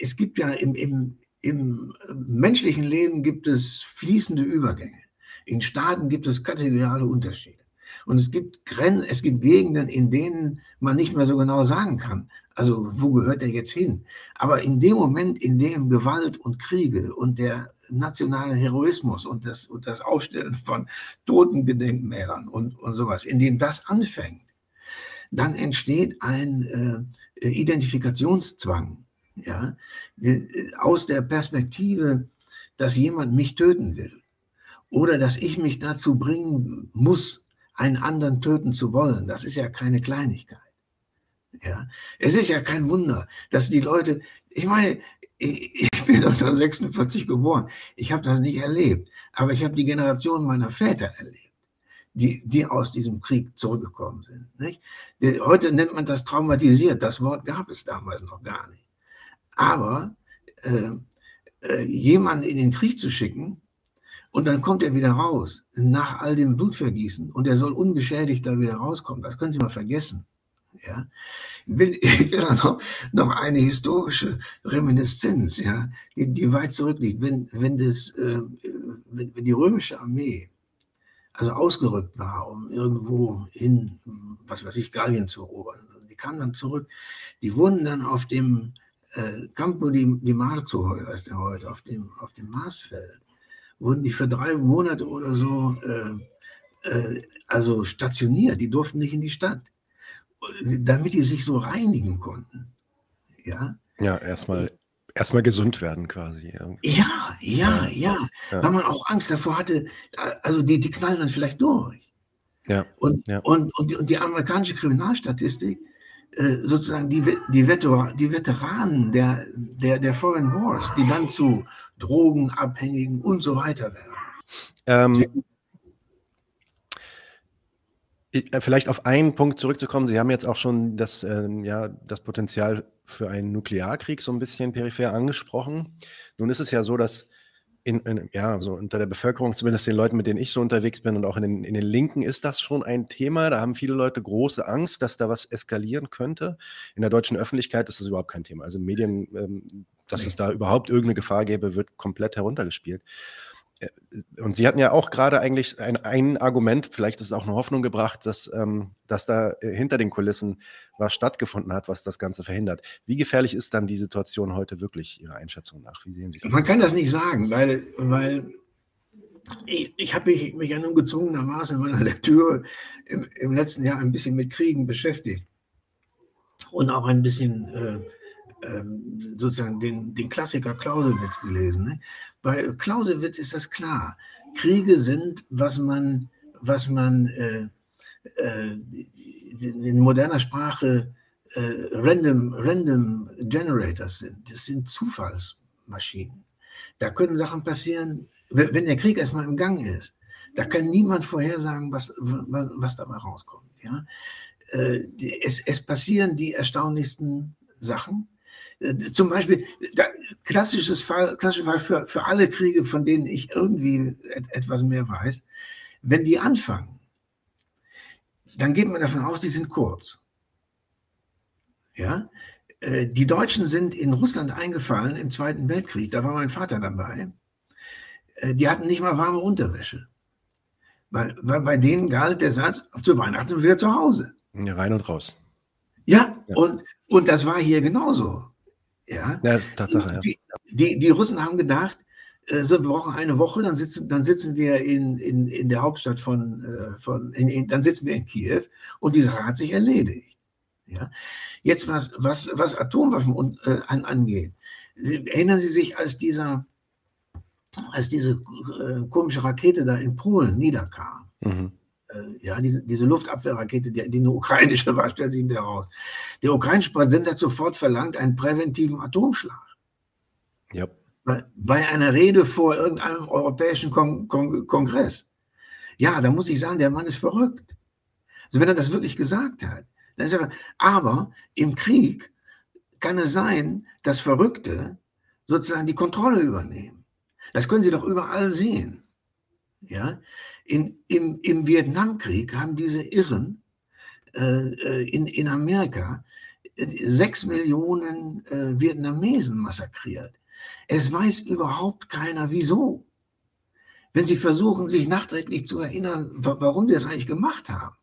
es gibt ja im, im, im menschlichen Leben gibt es fließende Übergänge. In Staaten gibt es kategoriale Unterschiede. Und es gibt Grenzen, es gibt Gegenden, in denen man nicht mehr so genau sagen kann, also wo gehört er jetzt hin? Aber in dem Moment, in dem Gewalt und Kriege und der nationale Heroismus und das, und das Aufstellen von Totengedenkmälern und, und sowas, in dem das anfängt, dann entsteht ein, äh, äh, Identifikationszwang, ja, aus der Perspektive, dass jemand mich töten will oder dass ich mich dazu bringen muss, einen anderen töten zu wollen. Das ist ja keine Kleinigkeit. Ja, es ist ja kein Wunder, dass die Leute, ich meine, ich, bin 1946 geboren, ich habe das nicht erlebt, aber ich habe die Generation meiner Väter erlebt, die, die aus diesem Krieg zurückgekommen sind. Nicht? Heute nennt man das traumatisiert, das Wort gab es damals noch gar nicht. Aber äh, äh, jemanden in den Krieg zu schicken und dann kommt er wieder raus, nach all dem Blutvergießen, und er soll unbeschädigt da wieder rauskommen, das können Sie mal vergessen. Ja? Will, ich will noch, noch eine historische Reminiszenz, ja, die, die weit zurückliegt. Wenn, wenn, das, äh, wenn, wenn die römische Armee also ausgerückt war, um irgendwo in, was weiß ich, Gallien zu erobern, die kamen dann zurück, die wurden dann auf dem äh, Campo di, di Marzo, heißt er heute, auf dem, auf dem Marsfeld, wurden die für drei Monate oder so äh, äh, also stationiert, die durften nicht in die Stadt damit die sich so reinigen konnten. Ja, ja erstmal erstmal gesund werden quasi. Ja, ja, ja, ja, Weil man auch Angst davor hatte, also die, die knallen dann vielleicht durch. Ja. Und, ja. Und, und, die, und die amerikanische Kriminalstatistik, äh, sozusagen die, die, Veter, die Veteranen der, der, der Foreign Wars, die dann zu Drogenabhängigen und so weiter werden. Ähm, äh, vielleicht auf einen Punkt zurückzukommen. Sie haben jetzt auch schon das, ähm, ja, das Potenzial für einen Nuklearkrieg so ein bisschen peripher angesprochen. Nun ist es ja so, dass in, in, ja, so unter der Bevölkerung, zumindest den Leuten, mit denen ich so unterwegs bin und auch in den, in den Linken, ist das schon ein Thema. Da haben viele Leute große Angst, dass da was eskalieren könnte. In der deutschen Öffentlichkeit ist das überhaupt kein Thema. Also in Medien, ähm, dass nee. es da überhaupt irgendeine Gefahr gäbe, wird komplett heruntergespielt. Äh, und Sie hatten ja auch gerade eigentlich ein, ein, Argument, vielleicht ist es auch eine Hoffnung gebracht, dass, ähm, dass da äh, hinter den Kulissen was stattgefunden hat, was das Ganze verhindert. Wie gefährlich ist dann die Situation heute wirklich Ihrer Einschätzung nach? Wie sehen Sie das? Man kann das nicht sagen, weil, weil ich, ich habe mich, mich ja nun gezwungenermaßen in meiner Lektüre im, im, letzten Jahr ein bisschen mit Kriegen beschäftigt und auch ein bisschen äh, ähm, sozusagen den, den Klassiker Clausewitz gelesen. Ne? Bei Clausewitz ist das klar. Kriege sind, was man, was man äh, äh, in moderner Sprache äh, random, random Generators sind. Das sind Zufallsmaschinen. Da können Sachen passieren, wenn der Krieg erstmal im Gang ist. Da kann niemand vorhersagen, was, was dabei rauskommt. Ja? Äh, es, es passieren die erstaunlichsten Sachen. Zum Beispiel, da, klassisches Fall, klassischer Fall für, für alle Kriege, von denen ich irgendwie et, etwas mehr weiß, wenn die anfangen, dann geht man davon aus, die sind kurz. Ja, äh, die Deutschen sind in Russland eingefallen im Zweiten Weltkrieg, da war mein Vater dabei. Äh, die hatten nicht mal warme Unterwäsche. Weil, weil bei denen galt der Satz, zu Weihnachten sind wir wieder zu Hause. Ja, rein und raus. Ja, ja, Und, und das war hier genauso. Ja, ja Tatsache. Die, die, die Russen haben gedacht, äh, so, wir brauchen eine Woche, dann sitzen, dann sitzen wir in, in, in der Hauptstadt von, äh, von in, in, dann sitzen wir in Kiew und die Sache hat sich erledigt. Ja? Jetzt, was, was, was Atomwaffen und, äh, an, angeht, erinnern Sie sich, als dieser, als diese äh, komische Rakete da in Polen niederkam? Mhm. Äh, ja, diese, diese Luftabwehrrakete, die, die eine ukrainische war, stellt sich hinterher raus. Der ukrainische Präsident hat sofort verlangt einen präventiven Atomschlag. Ja. Bei, bei einer Rede vor irgendeinem europäischen Kon Kon Kongress. Ja, da muss ich sagen, der Mann ist verrückt. Also wenn er das wirklich gesagt hat. Dann ist er, aber im Krieg kann es sein, dass Verrückte sozusagen die Kontrolle übernehmen. Das können Sie doch überall sehen. Ja, in, im, Im Vietnamkrieg haben diese Irren äh, äh, in, in Amerika äh, sechs Millionen äh, Vietnamesen massakriert. Es weiß überhaupt keiner, wieso. Wenn Sie versuchen, sich nachträglich zu erinnern, warum die das eigentlich gemacht haben,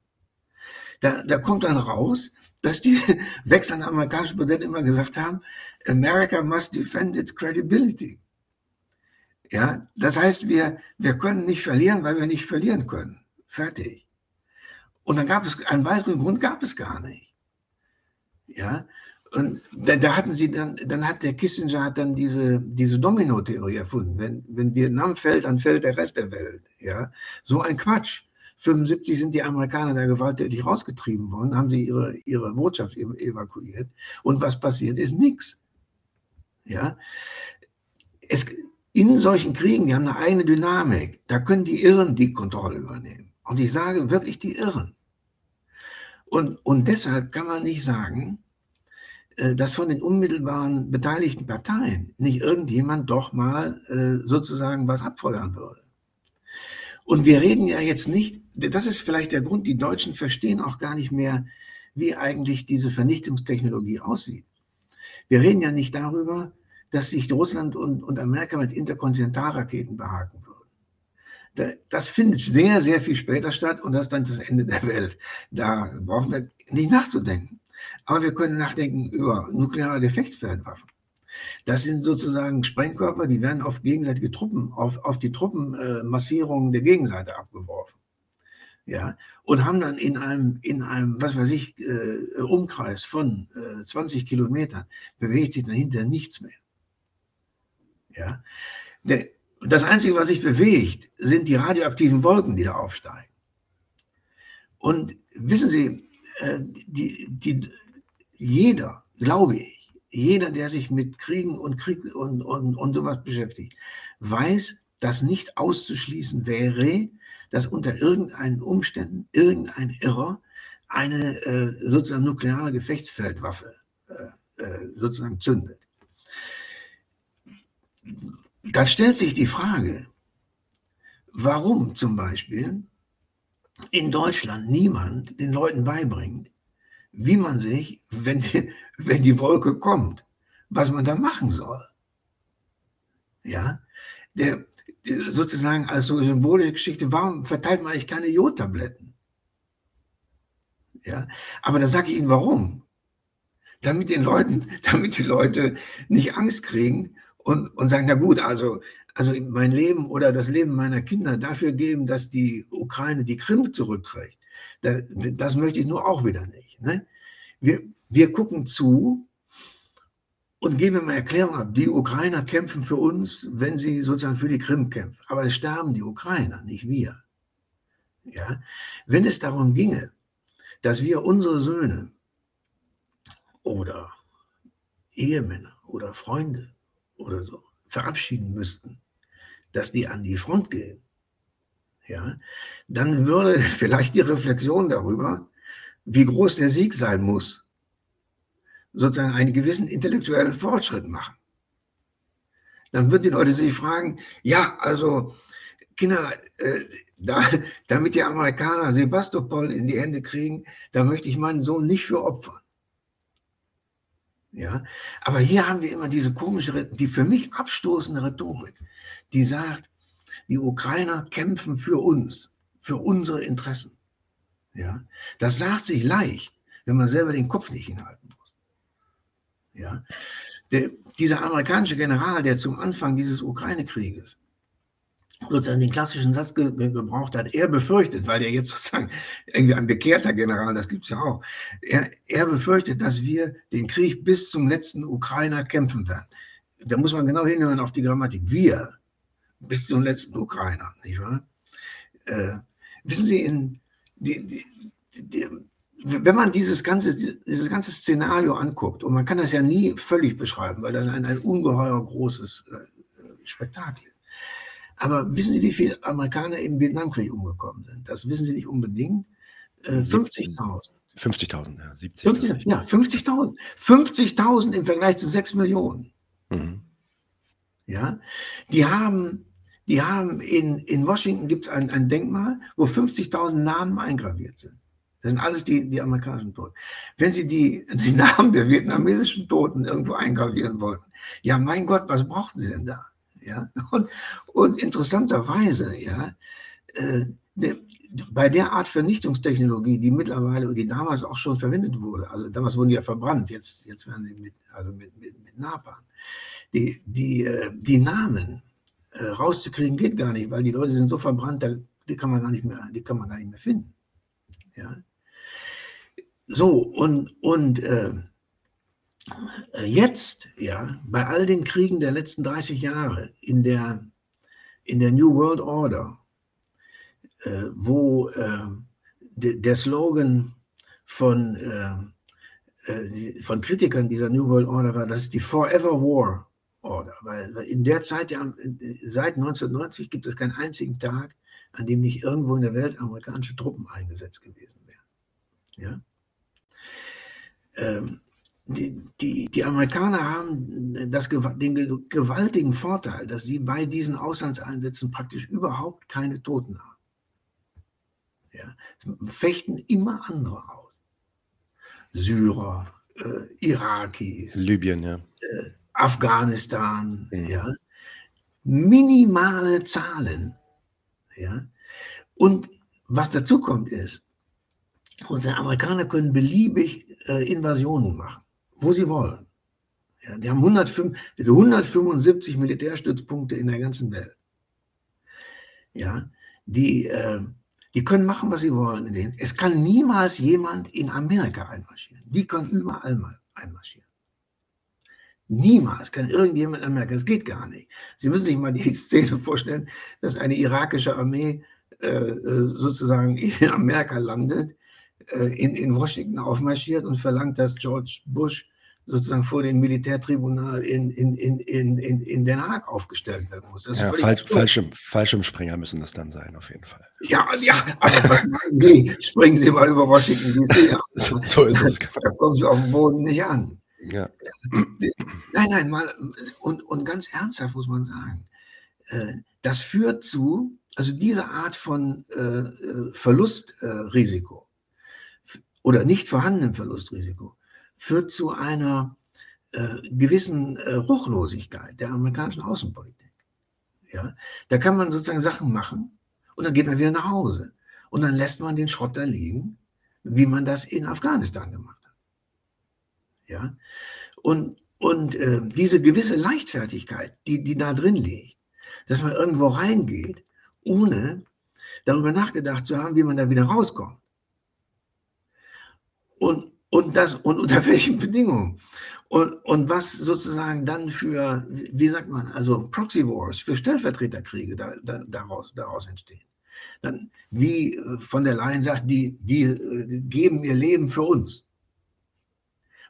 da, da kommt dann raus, dass die wechselnden amerikanischen Präsidenten immer gesagt haben, America must defend its credibility. Ja, das heißt, wir, wir können nicht verlieren, weil wir nicht verlieren können. Fertig. Und dann gab es einen weiteren Grund gab es gar nicht. Ja, Und da, da, hatten sie dann, dann hat der Kissinger hat dann diese, diese Domino-Theorie erfunden. Wenn, wenn Vietnam fällt, dann fällt der Rest der Welt. Ja, so ein Quatsch. 75 sind die Amerikaner da gewalttätig rausgetrieben worden, haben sie ihre, ihre Botschaft evakuiert. Und was passiert ist? Nichts. Ja, es, in solchen Kriegen, die haben eine eigene Dynamik. Da können die Irren die Kontrolle übernehmen. Und ich sage wirklich die Irren. Und, und deshalb kann man nicht sagen, äh, dass von den unmittelbaren beteiligten Parteien nicht irgendjemand doch mal äh, sozusagen was abfeuern würde. Und wir reden ja jetzt nicht, das ist vielleicht der Grund, die Deutschen verstehen auch gar nicht mehr, wie eigentlich diese Vernichtungstechnologie aussieht. Wir reden ja nicht darüber, dass sich Russland und, und Amerika mit Interkontinentalraketen behaken würden. Das findet sehr, sehr viel später statt und das ist dann das Ende der Welt. Da brauchen wir nicht nachzudenken. Aber wir können nachdenken über nukleare Gefechtsfeldwaffen. Das sind sozusagen Sprengkörper, die werden auf gegenseitige Truppen, auf, auf die Truppenmassierungen der Gegenseite abgeworfen. Ja, und haben dann in einem, in einem, was weiß ich, äh, Umkreis von äh, 20 Kilometern bewegt sich dahinter nichts mehr. Ja, das Einzige, was sich bewegt, sind die radioaktiven Wolken, die da aufsteigen. Und wissen Sie, äh, die, die, jeder, glaube ich, jeder, der sich mit Kriegen und Krieg und, und, und sowas beschäftigt, weiß, dass nicht auszuschließen wäre, dass unter irgendeinen Umständen irgendein Irrer eine äh, sozusagen nukleare Gefechtsfeldwaffe äh, äh, sozusagen zündet. Da stellt sich die Frage, warum zum Beispiel in Deutschland niemand den Leuten beibringt, wie man sich, wenn die, wenn die Wolke kommt, was man da machen soll. Ja, der, der sozusagen als so symbolische Geschichte, warum verteilt man eigentlich keine Jodtabletten? Ja, aber da sage ich Ihnen warum. Damit den Leuten, damit die Leute nicht Angst kriegen und, und sagen, na gut, also, also mein Leben oder das Leben meiner Kinder dafür geben, dass die Ukraine die Krim zurückkriegt. Das möchte ich nur auch wieder nicht. Ne? Wir, wir gucken zu und geben immer Erklärung ab. Die Ukrainer kämpfen für uns, wenn sie sozusagen für die Krim kämpfen. Aber es sterben die Ukrainer, nicht wir. Ja? Wenn es darum ginge, dass wir unsere Söhne oder Ehemänner oder Freunde oder so verabschieden müssten, dass die an die Front gehen, ja, dann würde vielleicht die Reflexion darüber, wie groß der Sieg sein muss, sozusagen einen gewissen intellektuellen Fortschritt machen. Dann würden die Leute sich fragen, ja, also Kinder, äh, da, damit die Amerikaner Sebastopol in die Hände kriegen, da möchte ich meinen Sohn nicht für opfern. Ja, aber hier haben wir immer diese komische, die für mich abstoßende Rhetorik, die sagt, die Ukrainer kämpfen für uns, für unsere Interessen. Ja, das sagt sich leicht, wenn man selber den Kopf nicht hinhalten muss. Ja, der, dieser amerikanische General, der zum Anfang dieses Ukraine-Krieges sozusagen den klassischen Satz ge ge gebraucht hat, er befürchtet, weil er jetzt sozusagen irgendwie ein bekehrter General, das gibt es ja auch, er, er befürchtet, dass wir den Krieg bis zum letzten Ukrainer kämpfen werden. Da muss man genau hinhören auf die Grammatik. Wir bis zum letzten Ukrainer, nicht wahr? Äh, wissen Sie, in, die, die, die, wenn man dieses ganze, dieses ganze Szenario anguckt, und man kann das ja nie völlig beschreiben, weil das ein, ein ungeheuer großes äh, Spektakel ist. Aber wissen Sie, wie viele Amerikaner im Vietnamkrieg umgekommen sind? Das wissen Sie nicht unbedingt. Äh, 50.000. 50.000, ja, 70. 50, ja, 50.000. 50.000 im Vergleich zu 6 Millionen. Mhm. Ja, die haben, die haben in, in Washington gibt es ein, ein Denkmal, wo 50.000 Namen eingraviert sind. Das sind alles die, die amerikanischen Toten. Wenn Sie die, die Namen der vietnamesischen Toten irgendwo eingravieren wollten, ja, mein Gott, was brauchten Sie denn da? Ja, und, und interessanterweise, ja, äh, de, bei der Art Vernichtungstechnologie, die mittlerweile und die damals auch schon verwendet wurde, also damals wurden die ja verbrannt, jetzt, jetzt werden sie mit, also mit, mit, mit Napalm, die, die, äh, die Namen äh, rauszukriegen geht gar nicht, weil die Leute sind so verbrannt, die kann man gar nicht mehr, die kann man gar nicht mehr finden. Ja. So, und, und äh, jetzt, ja, bei all den Kriegen der letzten 30 Jahre in der, in der New World Order, äh, wo äh, de, der Slogan von, äh, äh von Kritikern dieser New World Order war, das ist die Forever War Order, weil in der Zeit, ja, seit 1990 gibt es keinen einzigen Tag, an dem nicht irgendwo in der Welt amerikanische Truppen eingesetzt gewesen wären. Ja? Ähm, die, die, die, Amerikaner haben das, den gewaltigen Vorteil, dass sie bei diesen Auslandseinsätzen praktisch überhaupt keine Toten haben. Ja? Fechten immer andere aus. Syrer, äh, Irakis, Libyen, ja. Äh, Afghanistan, mhm. ja. Minimale Zahlen ja? Und was dazu kommt ist, unsere Amerikaner können beliebig äh, Invasionen machen, wo sie wollen. Ja, die haben 105, 175 Militärstützpunkte in der ganzen Welt. Ja, die, äh, die können machen, was sie wollen. Es kann niemals jemand in Amerika einmarschieren. Die können überall mal einmarschieren. Niemals kann irgendjemand anmerken, das geht gar nicht. Sie müssen sich mal die Szene vorstellen, dass eine irakische Armee äh, äh, sozusagen in Amerika landet, in, in Washington aufmarschiert und verlangt, dass George Bush sozusagen vor dem Militärtribunal in, in, in, in, in Den Haag aufgestellt werden muss. ja, falsch, Fallschirm, Fallschirmspringer müssen das dann sein, auf jeden Fall. Ja, ja, aber was machen Sie? Springen Sie mal über Washington DC. so, so ist es. Da kommen Sie auf dem Boden nicht an. Ja. Nein, nein, mal, und, und ganz ernsthaft muss man sagen, äh, das führt zu, also diese Art von äh, äh, Verlustrisiko oder nicht vorhandenem Verlustrisiko führt zu einer gewissen Ruchlosigkeit der amerikanischen Außenpolitik. Ja, da kann man sozusagen Sachen machen und dann geht man wieder nach Hause und dann lässt man den Schrott da liegen, wie man das in Afghanistan gemacht hat. Ja? Und, und äh, diese gewisse Leichtfertigkeit, die, die da drin liegt, dass man irgendwo reingeht, ohne darüber nachgedacht zu haben, wie man da wieder rauskommt. Und, und, das, und unter welchen Bedingungen. Und, und was sozusagen dann für, wie sagt man, also Proxy Wars, für Stellvertreterkriege da, da, daraus, daraus entstehen. Dann, wie äh, von der Leyen sagt, die, die äh, geben ihr Leben für uns.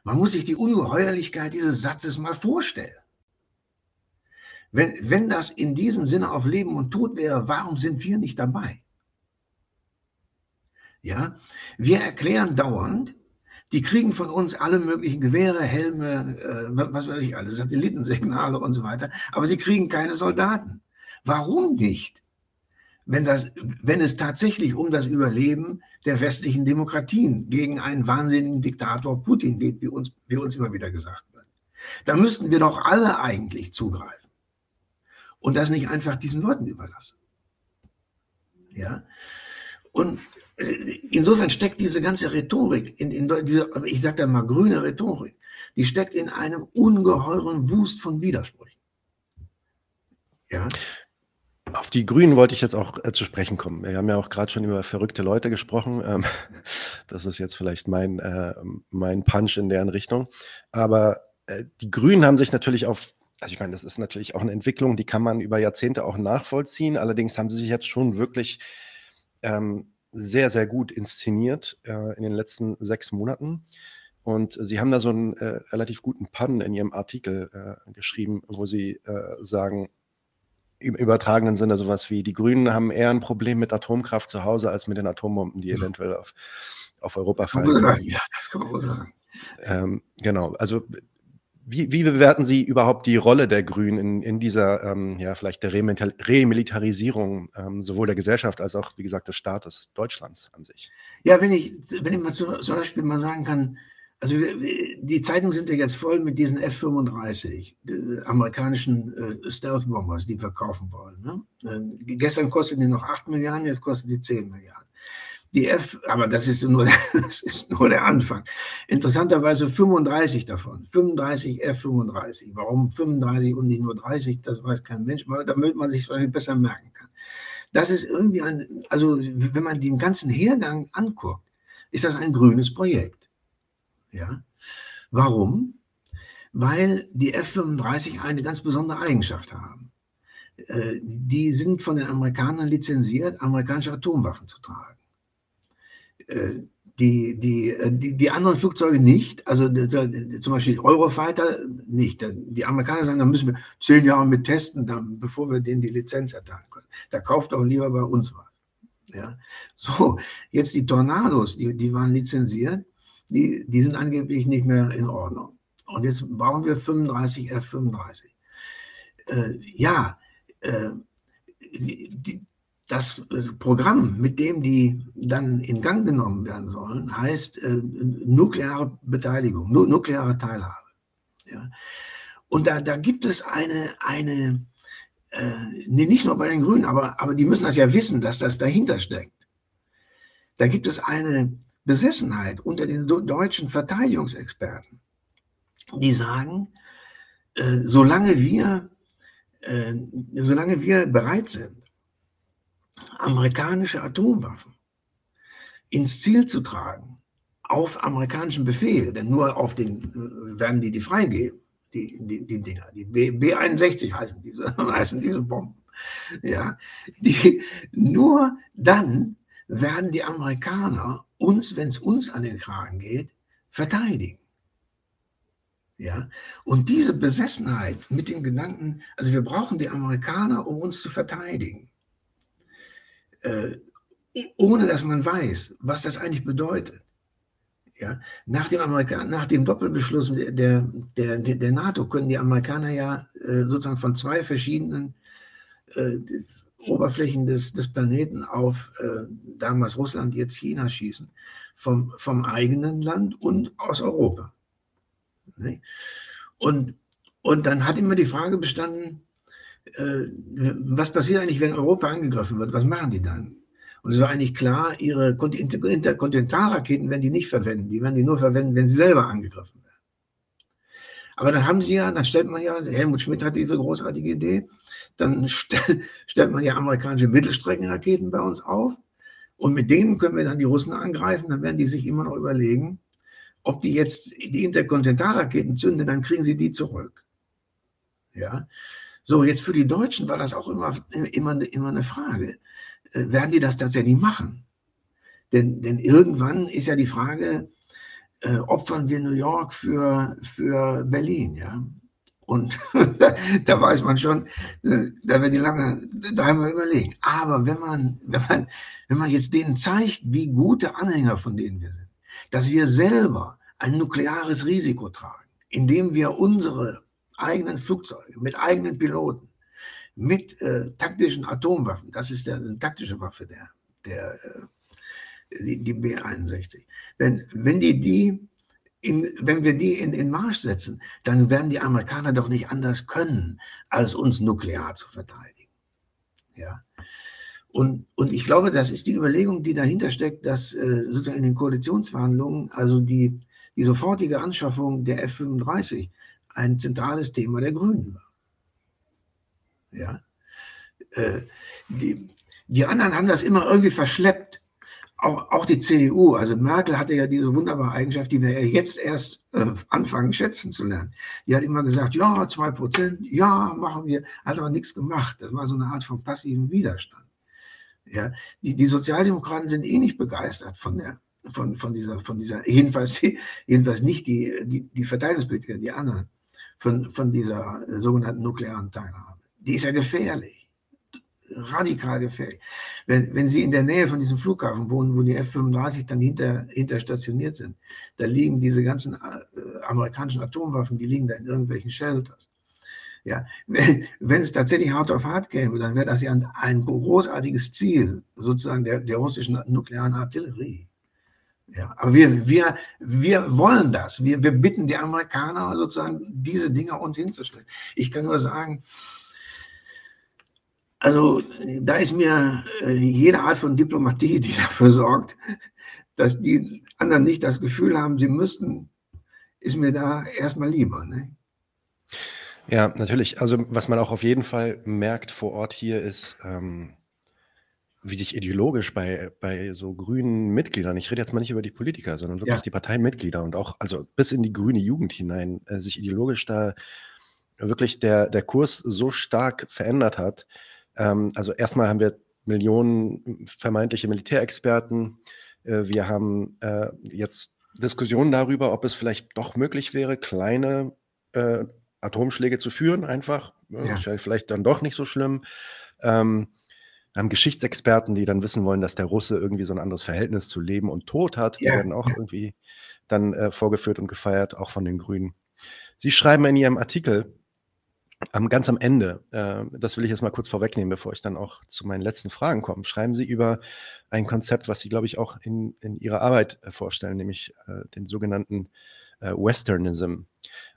Man muss sich die Ungeheuerlichkeit dieses Satzes mal vorstellen. Wenn, wenn das in diesem Sinne auf Leben und Tod wäre, warum sind wir nicht dabei? Ja, wir erklären dauernd, die kriegen von uns alle möglichen Gewehre, Helme, äh, was weiß ich alles, Satellitensignale und so weiter, aber sie kriegen keine Soldaten. Warum nicht? Wenn, das, wenn es tatsächlich um das Überleben der westlichen Demokratien gegen einen wahnsinnigen Diktator Putin geht, wie uns, wie uns immer wieder gesagt wird. Da müssten wir doch alle eigentlich zugreifen und das nicht einfach diesen Leuten überlassen. Ja? Und insofern steckt diese ganze Rhetorik, in, in diese, ich sage da mal grüne Rhetorik, die steckt in einem ungeheuren Wust von Widersprüchen. Ja. Auf die Grünen wollte ich jetzt auch äh, zu sprechen kommen. Wir haben ja auch gerade schon über verrückte Leute gesprochen. Ähm, das ist jetzt vielleicht mein, äh, mein Punch in deren Richtung. Aber äh, die Grünen haben sich natürlich auf, also ich meine, das ist natürlich auch eine Entwicklung, die kann man über Jahrzehnte auch nachvollziehen. Allerdings haben sie sich jetzt schon wirklich ähm, sehr, sehr gut inszeniert äh, in den letzten sechs Monaten. Und sie haben da so einen äh, relativ guten Pun in ihrem Artikel äh, geschrieben, wo sie äh, sagen, im übertragenen Sinne sowas wie, die Grünen haben eher ein Problem mit Atomkraft zu Hause als mit den Atombomben, die eventuell auf, auf Europa fallen. Ja, das kann man wohl sagen. Ähm, genau, also wie, wie, bewerten Sie überhaupt die Rolle der Grünen in, in dieser, ähm, ja, vielleicht der Remilitarisierung ähm, sowohl der Gesellschaft als auch, wie gesagt, des Staates Deutschlands an sich? Ja, wenn ich, wenn ich mal zum, zum Beispiel mal sagen kann, also die Zeitungen sind ja jetzt voll mit diesen F-35, amerikanischen äh, Stealth-Bombers, die wir kaufen wollen. Ne? Äh, gestern kosteten die noch 8 Milliarden, jetzt kosten die 10 Milliarden. Die F, aber das ist, nur das ist nur der Anfang. Interessanterweise 35 davon, 35 F-35. Warum 35 und nicht nur 30, das weiß kein Mensch, damit man sich es besser merken kann. Das ist irgendwie ein, also wenn man den ganzen Hergang anguckt, ist das ein grünes Projekt. Ja? Warum? weil die F-35 eine ganz besondere Eigenschaft haben. Äh, die sind von den Amerikanern lizenziert, amerikanische Atomwaffen zu tragen. Äh, die, die, äh, die, die anderen Flugzeuge nicht, also zum Beispiel Eurofighter nicht. Die Amerikaner sagen, da müssen wir zehn Jahre mit testen, dann, bevor wir denen die Lizenz erteilen können. Da kauft doch lieber bei uns was. Ja. So, jetzt die Tornados, die, die waren lizenziert, die, die sind angeblich nicht mehr in Ordnung. Und jetzt brauchen wir 35 F-35. Äh, ja, äh, die, das äh, Programm, mit dem die dann in Gang genommen werden sollen, heißt äh, nukleare Beteiligung, nu nukleare Teilhabe. Ja. Und da, da gibt es eine, eine äh, nee, nicht nur bei den Grünen, aber, aber die müssen das ja wissen, dass das dahinter steckt. Da gibt es eine Besessenheit unter den deutschen Verteidigungsexperten, die sagen, äh, solange wir, äh, solange wir bereit sind, amerikanische Atomwaffen ins Ziel zu tragen, auf amerikanischen Befehl, denn nur auf den äh, werden die die freigeben, die, die, die Dinger, die B, 61 heißen diese, heißen diese Bomben. Ja, die, nur dann werden die Amerikaner uns, wenn es uns an den Kragen geht, verteidigen. Ja, und diese Besessenheit mit dem Gedanken, also wir brauchen die Amerikaner, um uns zu verteidigen äh, ohne dass man weiß, was das eigentlich bedeutet. Ja, nach, dem Amerika nach dem Doppelbeschluss der, der, der, der NATO können die Amerikaner ja äh, sozusagen von zwei verschiedenen äh, Oberflächen des, des Planeten auf äh, damals Russland, jetzt China schießen, vom, vom eigenen Land und aus Europa. Ne? Und, und dann hat immer die Frage bestanden, äh, was passiert eigentlich, wenn Europa angegriffen wird? Was machen die dann? Und es war eigentlich klar, ihre Interkontinentalraketen werden die nicht verwenden. Die werden die nur verwenden, wenn sie selber angegriffen werden. Aber dann haben sie ja, dann stellt man ja, Helmut Schmidt hat diese großartige Idee, dann stell, stellt man ja amerikanische Mittelstreckenraketen bei uns auf. Und mit denen können wir dann die Russen angreifen. Dann werden die sich immer noch überlegen, ob die jetzt die Interkontinentalraketen zünden, dann kriegen sie die zurück. Ja. So, jetzt für die Deutschen war das auch immer, immer, immer eine Frage. Äh, werden die das tatsächlich machen? Denn, denn irgendwann ist ja die Frage, äh, opfern wir New York für, für Berlin, ja? Und da, weiß man schon, äh, da werden die lange, wir überlegen. Aber wenn man, wenn man, wenn man jetzt denen zeigt, wie gute Anhänger von denen wir sind, dass wir selber ein nukleares Risiko tragen, indem wir unsere eigenen Flugzeuge, mit eigenen Piloten, mit äh, taktischen Atomwaffen, das ist der, eine taktische Waffe, der, der, äh, die, die B-61. Wenn, wenn, die die in, wenn wir die in den Marsch setzen, dann werden die Amerikaner doch nicht anders können, als uns nuklear zu verteidigen. Ja. Und, und ich glaube, das ist die Überlegung, die dahinter steckt, dass äh, sozusagen in den Koalitionsverhandlungen, also die, die sofortige Anschaffung der F-35 ein zentrales Thema der Grünen war. Ja? Äh, die, die anderen haben das immer irgendwie verschleppt. Auch, auch die CDU, also Merkel hatte ja diese wunderbare Eigenschaft, die wir ja jetzt erst äh, anfangen schätzen zu lernen. Die hat immer gesagt, ja, zwei Prozent, ja, machen wir, hat aber nichts gemacht. Das war so eine Art von passiven Widerstand. Ja, die, die Sozialdemokraten sind eh nicht begeistert von der, von, von dieser, von dieser, jedenfalls, jedenfalls nicht die, die, die Verteidigungspolitiker, die anderen von, von dieser äh, sogenannten nuklearen Teilhabe. Die ist ja gefährlich, radikal gefährlich. Wenn, wenn Sie in der Nähe von diesem Flughafen wohnen, wo die F-35 dann hinter, hinter stationiert sind, da liegen diese ganzen äh, amerikanischen Atomwaffen, die liegen da in irgendwelchen Shelters. Ja, wenn, wenn es tatsächlich hart auf hart käme, dann wäre das ja ein, ein großartiges Ziel sozusagen der, der russischen nuklearen Artillerie. Ja, aber wir, wir, wir wollen das. Wir, wir bitten die Amerikaner sozusagen, diese Dinge uns hinzustellen. Ich kann nur sagen, also da ist mir äh, jede Art von Diplomatie, die dafür sorgt, dass die anderen nicht das Gefühl haben, sie müssten, ist mir da erstmal lieber. Ne? Ja, natürlich. Also was man auch auf jeden Fall merkt vor Ort hier ist, ähm, wie sich ideologisch bei, bei so grünen Mitgliedern, ich rede jetzt mal nicht über die Politiker, sondern wirklich ja. die Parteimitglieder und auch also bis in die grüne Jugend hinein, äh, sich ideologisch da wirklich der, der Kurs so stark verändert hat. Ähm, also erstmal haben wir Millionen vermeintliche Militärexperten. Äh, wir haben äh, jetzt Diskussionen darüber, ob es vielleicht doch möglich wäre, kleine äh, Atomschläge zu führen, einfach. Ja. Vielleicht dann doch nicht so schlimm. Ähm, haben Geschichtsexperten, die dann wissen wollen, dass der Russe irgendwie so ein anderes Verhältnis zu Leben und Tod hat. Die werden auch irgendwie dann äh, vorgeführt und gefeiert, auch von den Grünen. Sie schreiben in Ihrem Artikel am, ganz am Ende, äh, das will ich jetzt mal kurz vorwegnehmen, bevor ich dann auch zu meinen letzten Fragen komme, schreiben Sie über ein Konzept, was Sie, glaube ich, auch in, in Ihrer Arbeit äh, vorstellen, nämlich äh, den sogenannten äh, Westernism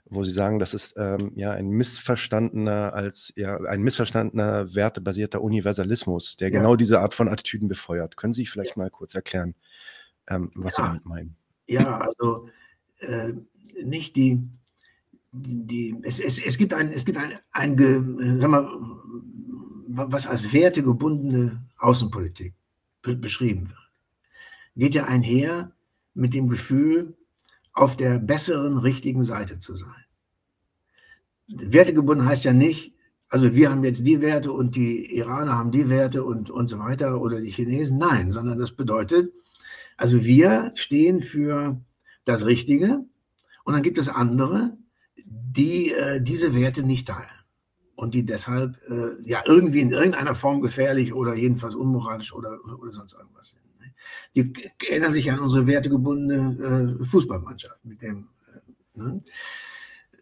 wo sie sagen, das ist ähm, ja ein missverstandener als ja ein missverstandener wertebasierter Universalismus, der ja. genau diese Art von Attitüden befeuert. Können Sie vielleicht ja. mal kurz erklären, ähm, was ja. Sie damit meinen? Ja, also äh, nicht die, die, es, es, es, gibt ein, es gibt ein, ein, ein sag mal, was als wertegebundene Außenpolitik beschrieben wird, geht ja einher mit dem Gefühl, auf der besseren, richtigen Seite zu sein. Wertegebunden heißt ja nicht, also wir haben jetzt die Werte und die Iraner haben die Werte und, und so weiter oder die Chinesen. Nein, sondern das bedeutet, also wir stehen für das Richtige und dann gibt es andere, die äh, diese Werte nicht teilen und die deshalb äh, ja irgendwie in irgendeiner Form gefährlich oder jedenfalls unmoralisch oder, oder, sonst irgendwas sind. Die erinnern sich an unsere wertegebundene äh, Fußballmannschaft, mit dem, äh, ne?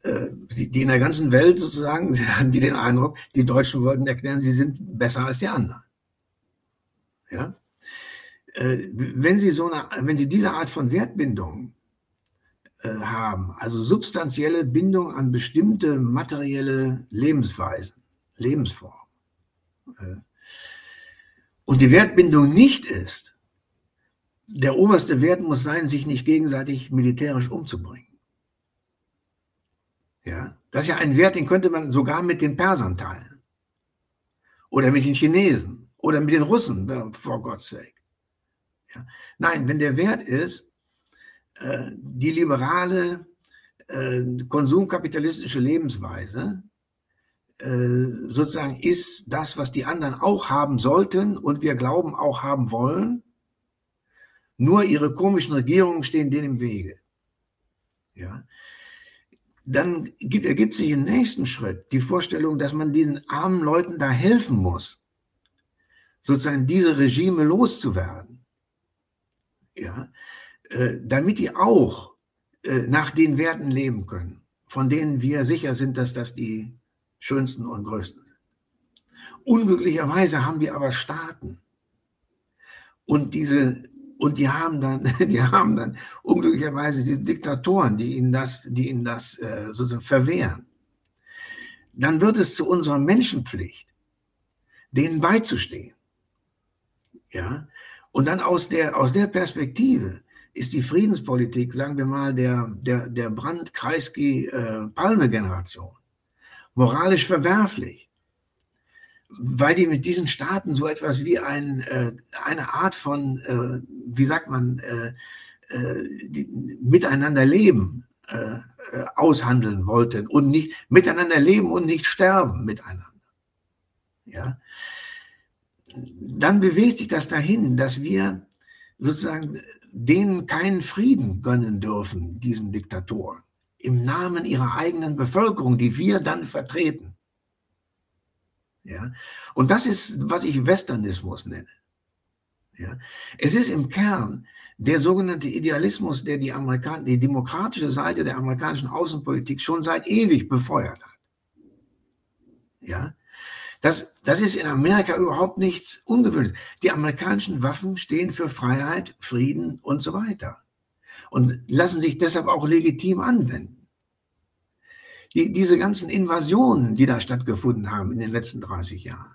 äh, die, die, in der ganzen Welt sozusagen, haben die den Eindruck, die Deutschen wollten erklären, sie sind besser als die anderen. Ja? Äh, wenn sie so eine, wenn sie diese Art von Wertbindung äh, haben, also substanzielle Bindung an bestimmte materielle Lebensweisen, Lebensformen, und die Wertbindung nicht ist, der oberste Wert muss sein, sich nicht gegenseitig militärisch umzubringen. Ja, das ist ja ein Wert, den könnte man sogar mit den Persern teilen. Oder mit den Chinesen. Oder mit den Russen, for God's sake. Ja. Nein, wenn der Wert ist, äh, die liberale, äh, konsumkapitalistische Lebensweise, äh, sozusagen ist das, was die anderen auch haben sollten und wir glauben auch haben wollen, nur ihre komischen Regierungen stehen denen im Wege. Ja. Dann gibt, ergibt sich im nächsten Schritt die Vorstellung, dass man diesen armen Leuten da helfen muss, sozusagen diese Regime loszuwerden. Ja. Äh, damit die auch äh, nach den Werten leben können, von denen wir sicher sind, dass das die schönsten und größten sind. Unglücklicherweise haben wir aber Staaten. Und diese und die haben dann, die haben dann unglücklicherweise die Diktatoren, die ihnen das, die ihnen das äh, sozusagen verwehren. Dann wird es zu unserer Menschenpflicht, denen beizustehen. Ja. Und dann aus der, aus der Perspektive ist die Friedenspolitik, sagen wir mal, der, der, der Brandt-Kreisky-Palme-Generation äh, moralisch verwerflich weil die mit diesen Staaten so etwas wie ein, äh, eine Art von, äh, wie sagt man, äh, äh die, miteinander leben äh, äh, aushandeln wollten und nicht miteinander leben und nicht sterben miteinander. Ja, dann bewegt sich das dahin, dass wir sozusagen denen keinen Frieden gönnen dürfen, diesen Diktatoren, im Namen ihrer eigenen Bevölkerung, die wir dann vertreten. Ja? Und das ist, was ich Westernismus nenne. Ja? Es ist im Kern der sogenannte Idealismus, der die, Amerikan die demokratische Seite der amerikanischen Außenpolitik schon seit ewig befeuert hat. Ja? Das, das ist in Amerika überhaupt nichts Ungewöhnliches. Die amerikanischen Waffen stehen für Freiheit, Frieden und so weiter und lassen sich deshalb auch legitim anwenden die, diese ganzen Invasionen, die da stattgefunden haben in den letzten 30 Jahren,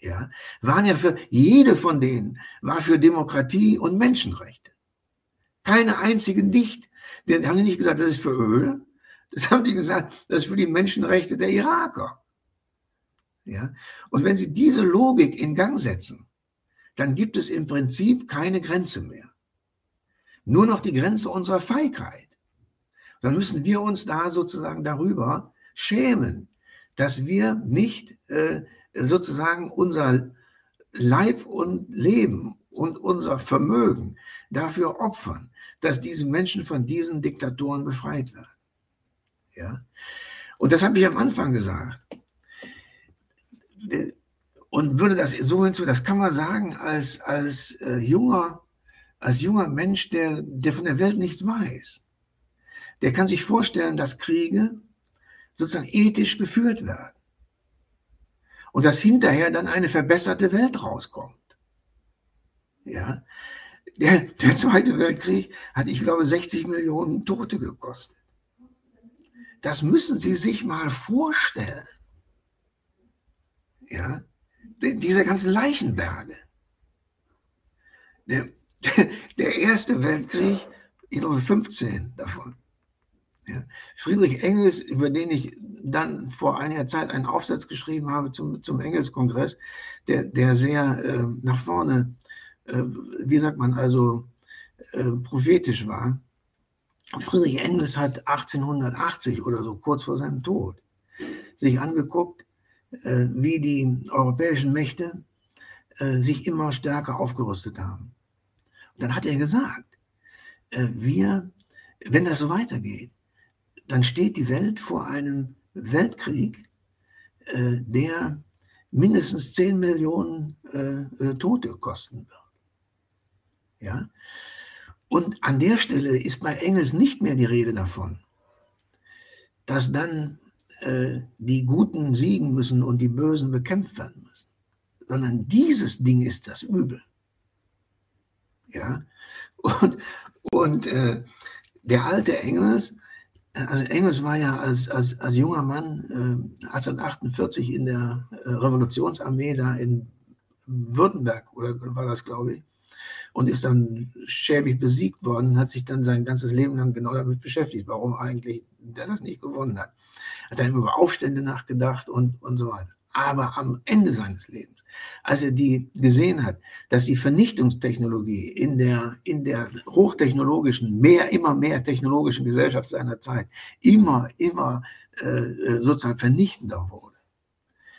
ja, waren ja für, jede von denen war für Demokratie und Menschenrechte. Keine einzige nicht. Die haben nicht gesagt, das ist für Öl. Das haben die gesagt, das ist für die Menschenrechte der Iraker. Ja. Und wenn Sie diese Logik in Gang setzen, dann gibt es im Prinzip keine Grenze mehr. Nur noch die Grenze unserer Feigheit. Dann müssen wir uns da sozusagen darüber schämen, dass wir nicht äh, sozusagen unser Leib und Leben und unser Vermögen dafür opfern, dass diese Menschen von diesen Diktatoren befreit werden. Ja? Und das habe ich am Anfang gesagt. Und würde das so hinzu, das kann man sagen, als, als, äh, junger, als junger Mensch, der, der von der Welt nichts weiß. Der kann sich vorstellen, dass Kriege sozusagen ethisch geführt werden. Und dass hinterher dann eine verbesserte Welt rauskommt. Ja. Der, der Zweite Weltkrieg hat, ich glaube, 60 Millionen Tote gekostet. Das müssen Sie sich mal vorstellen. Ja, diese ganzen Leichenberge. Der, der Erste Weltkrieg, ich glaube 15 davon. Friedrich Engels, über den ich dann vor einiger Zeit einen Aufsatz geschrieben habe zum, zum Engels-Kongress, der, der sehr äh, nach vorne, äh, wie sagt man, also äh, prophetisch war. Friedrich Engels hat 1880 oder so, kurz vor seinem Tod, sich angeguckt, äh, wie die europäischen Mächte äh, sich immer stärker aufgerüstet haben. Und dann hat er gesagt, äh, wir, wenn das so weitergeht, dann steht die Welt vor einem Weltkrieg, der mindestens 10 Millionen Tote kosten wird. Ja? Und an der Stelle ist bei Engels nicht mehr die Rede davon, dass dann äh, die Guten siegen müssen und die Bösen bekämpft werden müssen, sondern dieses Ding ist das Übel. Ja, und, und äh, der alte Engels, also Engels war ja als, als, als junger Mann äh, 1848 in der äh, Revolutionsarmee da in Württemberg, oder war das, glaube ich, und ist dann schäbig besiegt worden, hat sich dann sein ganzes Leben lang genau damit beschäftigt, warum eigentlich der das nicht gewonnen hat. Hat dann über Aufstände nachgedacht und, und so weiter. Aber am Ende seines Lebens, als er die gesehen hat, dass die Vernichtungstechnologie in der, in der hochtechnologischen, mehr, immer mehr technologischen Gesellschaft seiner Zeit immer, immer äh, sozusagen vernichtender wurde,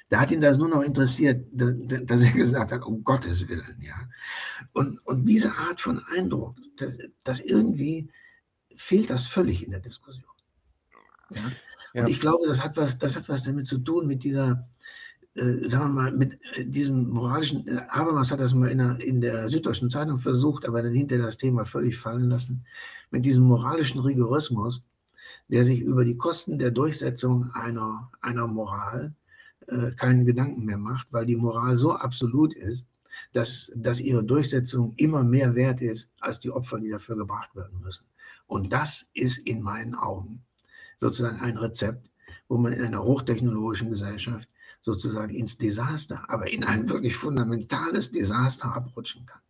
da hat ihn das nur noch interessiert, dass er gesagt hat, um Gottes Willen, ja. Und, und diese Art von Eindruck, das, das irgendwie fehlt das völlig in der Diskussion. Ja? ja. Und ich glaube, das hat was, das hat was damit zu tun mit dieser, äh, sagen wir mal, mit äh, diesem moralischen, äh, Habermas hat das mal in der, in der Süddeutschen Zeitung versucht, aber dann hinterher das Thema völlig fallen lassen, mit diesem moralischen Rigorismus, der sich über die Kosten der Durchsetzung einer, einer Moral äh, keinen Gedanken mehr macht, weil die Moral so absolut ist, dass, dass ihre Durchsetzung immer mehr wert ist als die Opfer, die dafür gebracht werden müssen. Und das ist in meinen Augen sozusagen ein Rezept, wo man in einer hochtechnologischen Gesellschaft sozusagen ins Desaster, aber in ein wirklich fundamentales Desaster abrutschen kann.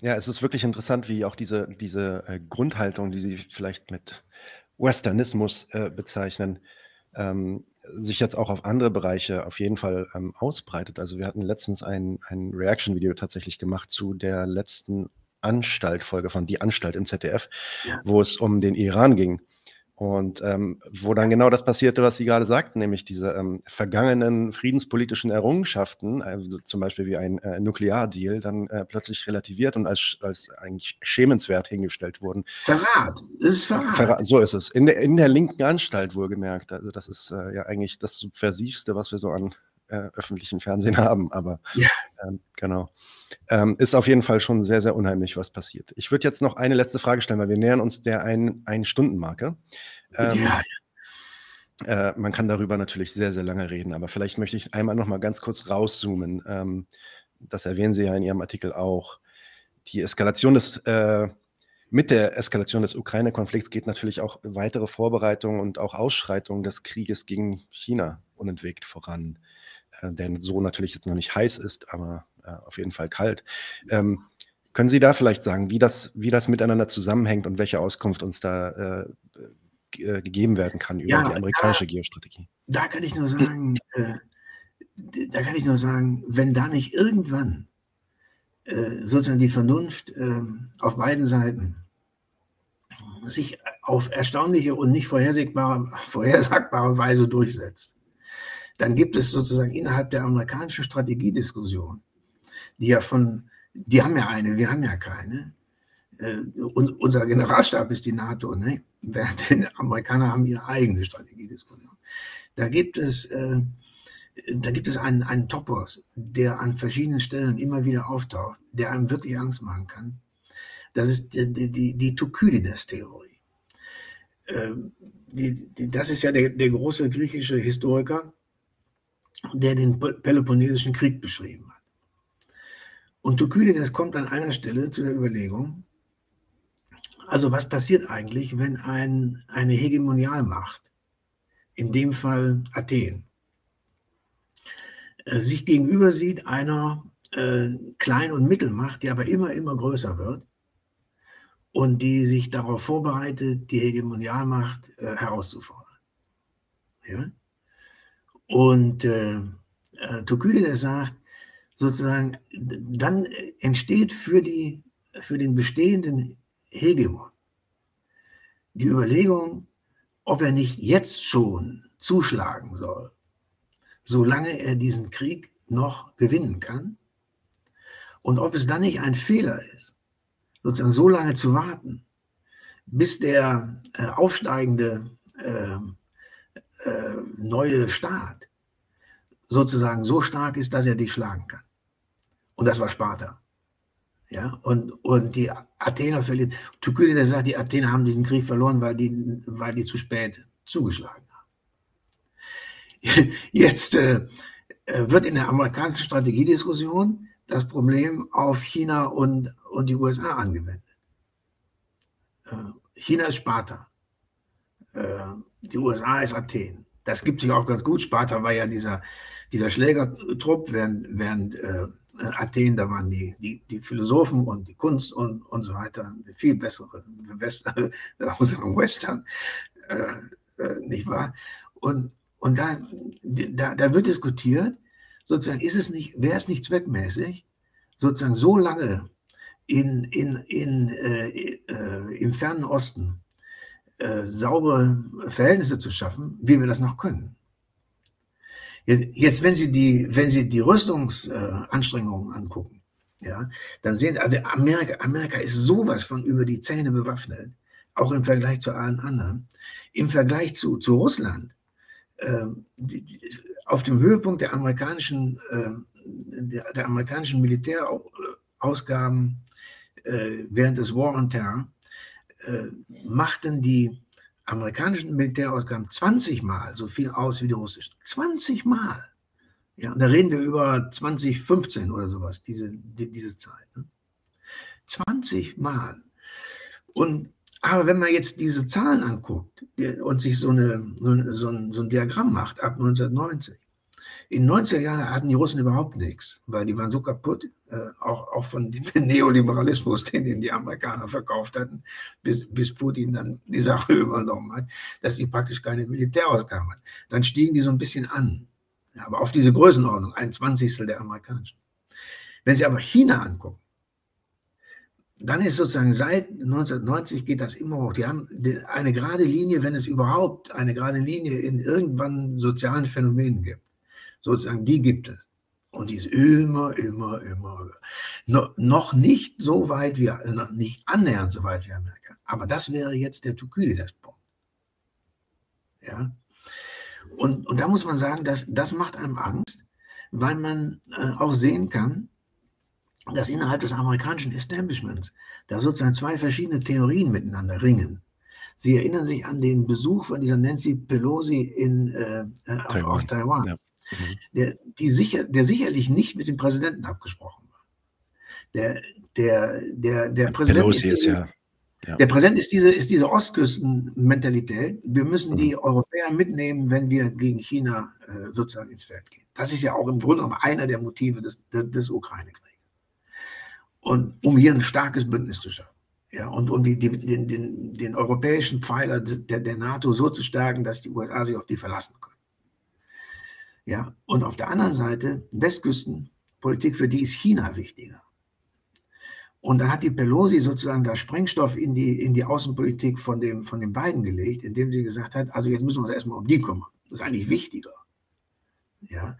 Ja, es ist wirklich interessant, wie auch diese, diese äh, Grundhaltung, die Sie vielleicht mit Westernismus äh, bezeichnen, ähm, sich jetzt auch auf andere Bereiche auf jeden Fall ähm, ausbreitet. Also wir hatten letztens ein, ein Reaction-Video tatsächlich gemacht zu der letzten Anstalt-Folge von Die Anstalt im ZDF, ja. wo es um den Iran ging. Und ähm, wo dann genau das passierte, was Sie gerade sagten, nämlich diese ähm, vergangenen friedenspolitischen Errungenschaften, also zum Beispiel wie ein äh, Nukleardeal, dann äh, plötzlich relativiert und als, als eigentlich schämenswert hingestellt wurden. Verrat, das ist Verrat. Verrat. So ist es. In der, in der linken Anstalt wohlgemerkt. Also das ist äh, ja eigentlich das Subversivste, was wir so an äh, öffentlichen Fernsehen haben. Aber ja. ähm, genau. Ähm, ist auf jeden Fall schon sehr, sehr unheimlich, was passiert. Ich würde jetzt noch eine letzte Frage stellen, weil wir nähern uns der Ein-Stunden-Marke. Ähm, ja. Äh, man kann darüber natürlich sehr, sehr lange reden, aber vielleicht möchte ich einmal noch mal ganz kurz rauszoomen. Ähm, das erwähnen Sie ja in Ihrem Artikel auch. Die Eskalation des, äh, mit der Eskalation des Ukraine-Konflikts geht natürlich auch weitere Vorbereitungen und auch Ausschreitungen des Krieges gegen China unentwegt voran. Äh, der so natürlich jetzt noch nicht heiß ist, aber äh, auf jeden Fall kalt. Ähm, können Sie da vielleicht sagen, wie das, wie das miteinander zusammenhängt und welche Auskunft uns da äh, äh gegeben werden kann über ja, die amerikanische da, Geostrategie? Da kann ich nur sagen, äh, da kann ich nur sagen, wenn da nicht irgendwann äh, sozusagen die Vernunft äh, auf beiden Seiten sich auf erstaunliche und nicht vorhersagbare, vorhersagbare Weise durchsetzt, dann gibt es sozusagen innerhalb der amerikanischen Strategiediskussion, die ja von, die haben ja eine, wir haben ja keine. Äh, und unser Generalstab ist die NATO, ne? während die Amerikaner haben ihre eigene Strategiediskussion. Da gibt es, äh, da gibt es einen, einen Topos, der an verschiedenen Stellen immer wieder auftaucht, der einem wirklich Angst machen kann. Das ist die, die, die, die Thukydides-Theorie. Ähm, die, die, das ist ja der, der große griechische Historiker, der den Peloponnesischen Krieg beschrieben hat. Und Thukydides kommt an einer Stelle zu der Überlegung, also was passiert eigentlich, wenn ein, eine Hegemonialmacht, in dem Fall Athen, äh, sich gegenüber sieht einer äh, Klein- und Mittelmacht, die aber immer, immer größer wird und die sich darauf vorbereitet, die Hegemonialmacht äh, herauszufordern. Ja? Und äh, äh, Thukydides sagt, sozusagen, dann entsteht für, die, für den bestehenden Hegemon die Überlegung, ob er nicht jetzt schon zuschlagen soll, solange er diesen Krieg noch gewinnen kann, und ob es dann nicht ein Fehler ist, sozusagen so lange zu warten, bis der äh, aufsteigende äh, äh, neue Staat sozusagen so stark ist, dass er dich schlagen kann. Und das war Sparta. Ja, und, und die Athener verlieren. Thukydides sagt, die Athener haben diesen Krieg verloren, weil die, weil die zu spät zugeschlagen haben. Jetzt äh, wird in der amerikanischen Strategiediskussion das Problem auf China und, und die USA angewendet. Äh, China ist Sparta. Äh, die USA ist Athen. Das gibt sich auch ganz gut. Sparta war ja dieser, dieser Schlägertrupp, während, während äh, Athen, da waren die, die, die Philosophen und die Kunst und, und so weiter, viel bessere Western, Western äh, äh, nicht wahr? Und, und da, da, da wird diskutiert, sozusagen, ist es nicht, wäre es nicht zweckmäßig, sozusagen so lange in, in, in, äh, äh, im fernen Osten äh, saubere Verhältnisse zu schaffen, wie wir das noch können. Jetzt, wenn Sie die, wenn Sie die Rüstungsanstrengungen angucken, ja, dann sehen Sie, also Amerika, Amerika ist sowas von über die Zähne bewaffnet, auch im Vergleich zu allen anderen. Im Vergleich zu, zu Russland, äh, die, die, auf dem Höhepunkt der amerikanischen, äh, der, der, amerikanischen Militärausgaben äh, während des War on Terror, äh, machten die amerikanischen Militärausgaben 20 Mal so viel aus wie die russischen. 20 Mal. Ja, da reden wir über 2015 oder sowas, diese, die, diese Zeit. Ne? 20 Mal. Und, aber wenn man jetzt diese Zahlen anguckt und sich so, eine, so, so, ein, so ein Diagramm macht ab 1990, in den 90er Jahren hatten die Russen überhaupt nichts, weil die waren so kaputt, äh, auch, auch von dem Neoliberalismus, den, den die Amerikaner verkauft hatten, bis, bis Putin dann die Sache übernommen hat, dass sie praktisch keine Militärausgaben hatten. Dann stiegen die so ein bisschen an, aber auf diese Größenordnung, ein Zwanzigstel der amerikanischen. Wenn Sie aber China angucken, dann ist sozusagen seit 1990 geht das immer hoch. Die haben eine gerade Linie, wenn es überhaupt eine gerade Linie in irgendwann sozialen Phänomenen gibt sozusagen, die gibt es. Und die ist immer, immer, immer no, noch nicht so weit wie, noch nicht annähernd so weit wie Amerika. Aber das wäre jetzt der Thukydides-Punkt. Ja. Und, und da muss man sagen, dass, das macht einem Angst, weil man äh, auch sehen kann, dass innerhalb des amerikanischen Establishments da sozusagen zwei verschiedene Theorien miteinander ringen. Sie erinnern sich an den Besuch von dieser Nancy Pelosi in, äh, äh auf Taiwan. Auf Taiwan. Ja. Mhm. der, die sicher, der sicherlich nicht mit dem Präsidenten abgesprochen war. Der, der, der, der Präsident ist, diese, ja. Ja. Der Präsident ist diese, ist diese Ostküstenmentalität. Wir müssen die mhm. Europäer mitnehmen, wenn wir gegen China äh, sozusagen ins Feld gehen. Das ist ja auch im Grunde genommen einer der Motive des, des, des Ukraine-Krieges. Und um hier ein starkes Bündnis zu schaffen. Ja, und um die, die, den, den, den europäischen Pfeiler der, der NATO so zu stärken, dass die USA sich auf die verlassen können. Ja, und auf der anderen Seite Westküstenpolitik, für die ist China wichtiger. Und dann hat die Pelosi sozusagen da Sprengstoff in die, in die Außenpolitik von, dem, von den beiden gelegt, indem sie gesagt hat, also jetzt müssen wir uns erstmal um die kümmern. Das ist eigentlich wichtiger. Ja.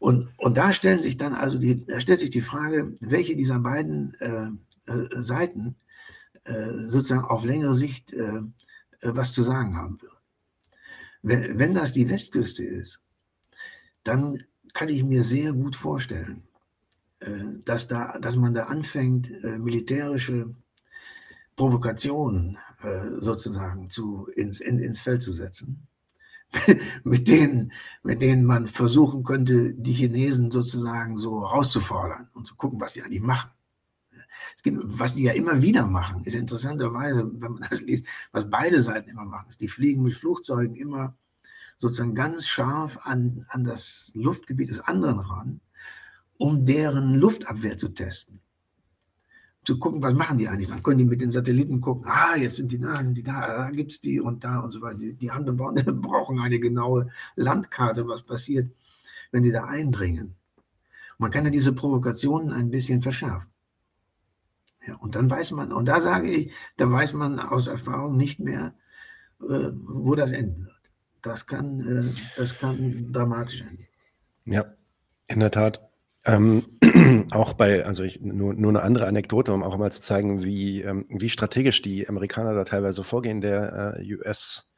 Und, und da stellen sich dann also die, da stellt sich die Frage, welche dieser beiden äh, äh, Seiten äh, sozusagen auf längere Sicht äh, was zu sagen haben wird. Wenn, wenn das die Westküste ist, dann kann ich mir sehr gut vorstellen, äh, dass, da, dass man da anfängt, äh, militärische Provokationen äh, sozusagen zu, ins, in, ins Feld zu setzen, mit, denen, mit denen man versuchen könnte, die Chinesen sozusagen so rauszufordern und zu gucken, was sie eigentlich machen. Es gibt, was die ja immer wieder machen, ist interessanterweise, wenn man das liest, was beide Seiten immer machen, ist, die fliegen mit Flugzeugen immer sozusagen ganz scharf an, an das Luftgebiet des anderen ran um deren Luftabwehr zu testen. Zu gucken, was machen die eigentlich. Dann können die mit den Satelliten gucken, ah, jetzt sind die da, sind die da, da gibt es die und da und so weiter. Die, die anderen brauchen eine genaue Landkarte, was passiert, wenn sie da eindringen. Man kann ja diese Provokationen ein bisschen verschärfen. Ja, und dann weiß man, und da sage ich, da weiß man aus Erfahrung nicht mehr, äh, wo das enden wird. Das kann, äh, das kann dramatisch enden. Ja, in der Tat. Ähm, auch bei, also ich, nur, nur eine andere Anekdote, um auch mal zu zeigen, wie, ähm, wie strategisch die Amerikaner da teilweise vorgehen. Der äh, US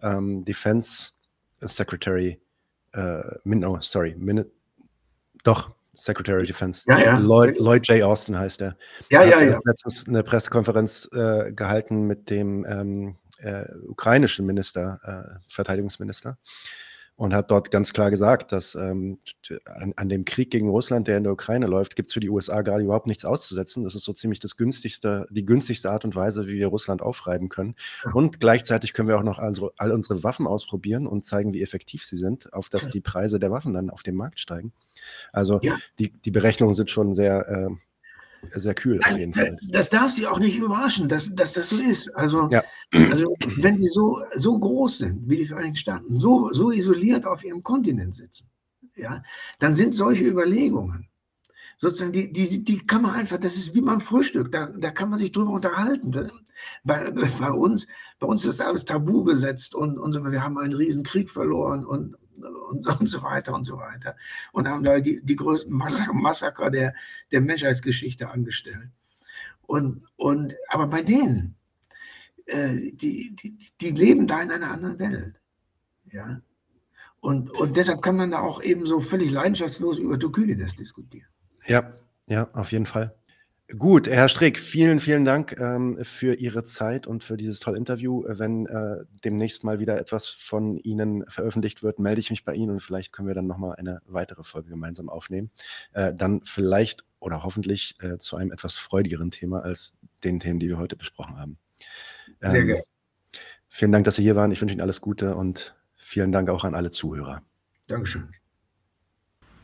ähm, Defense Secretary, äh, no, sorry, Min doch, Secretary of Defense, ja, ja. Lloyd, Lloyd, J. Austin heißt er. Ja, hat ja, ja. letztens eine Pressekonferenz äh, gehalten mit dem ähm, äh, ukrainischen Minister, äh, Verteidigungsminister und hat dort ganz klar gesagt, dass ähm, an, an, dem Krieg gegen Russland, der in der Ukraine läuft, gibt es für die USA gerade überhaupt nichts auszusetzen. Das ist so ziemlich das günstigste, die günstigste Art und Weise, wie wir Russland aufreiben können. Und gleichzeitig können wir auch noch also all unsere Waffen ausprobieren und zeigen, wie effektiv sie sind, auf dass die Preise der Waffen dann auf dem Markt steigen. Also ja. die, die Berechnungen sind schon sehr äh, sehr kühl auf jeden Fall. Das darf sie auch nicht überraschen, dass, dass das so ist. Also, ja. also wenn sie so, so groß sind wie die Vereinigten Staaten, so, so isoliert auf ihrem Kontinent sitzen, ja, dann sind solche Überlegungen, sozusagen, die, die, die kann man einfach, das ist wie man Frühstück, da, da kann man sich drüber unterhalten. Bei, bei, uns, bei uns ist alles tabu gesetzt und, und wir haben einen riesen Krieg verloren und, und, und so weiter und so weiter. Und haben da die, die größten Massaker, Massaker der, der Menschheitsgeschichte angestellt. Und, und, aber bei denen, äh, die, die, die leben da in einer anderen Welt. Ja. Und, und deshalb kann man da auch eben so völlig leidenschaftslos über Thukydides diskutieren. Ja, ja, auf jeden Fall. Gut, Herr Strick, vielen, vielen Dank ähm, für Ihre Zeit und für dieses tolle Interview. Wenn äh, demnächst mal wieder etwas von Ihnen veröffentlicht wird, melde ich mich bei Ihnen und vielleicht können wir dann nochmal eine weitere Folge gemeinsam aufnehmen. Äh, dann vielleicht oder hoffentlich äh, zu einem etwas freudigeren Thema als den Themen, die wir heute besprochen haben. Ähm, Sehr gerne. Vielen Dank, dass Sie hier waren. Ich wünsche Ihnen alles Gute und vielen Dank auch an alle Zuhörer. Dankeschön.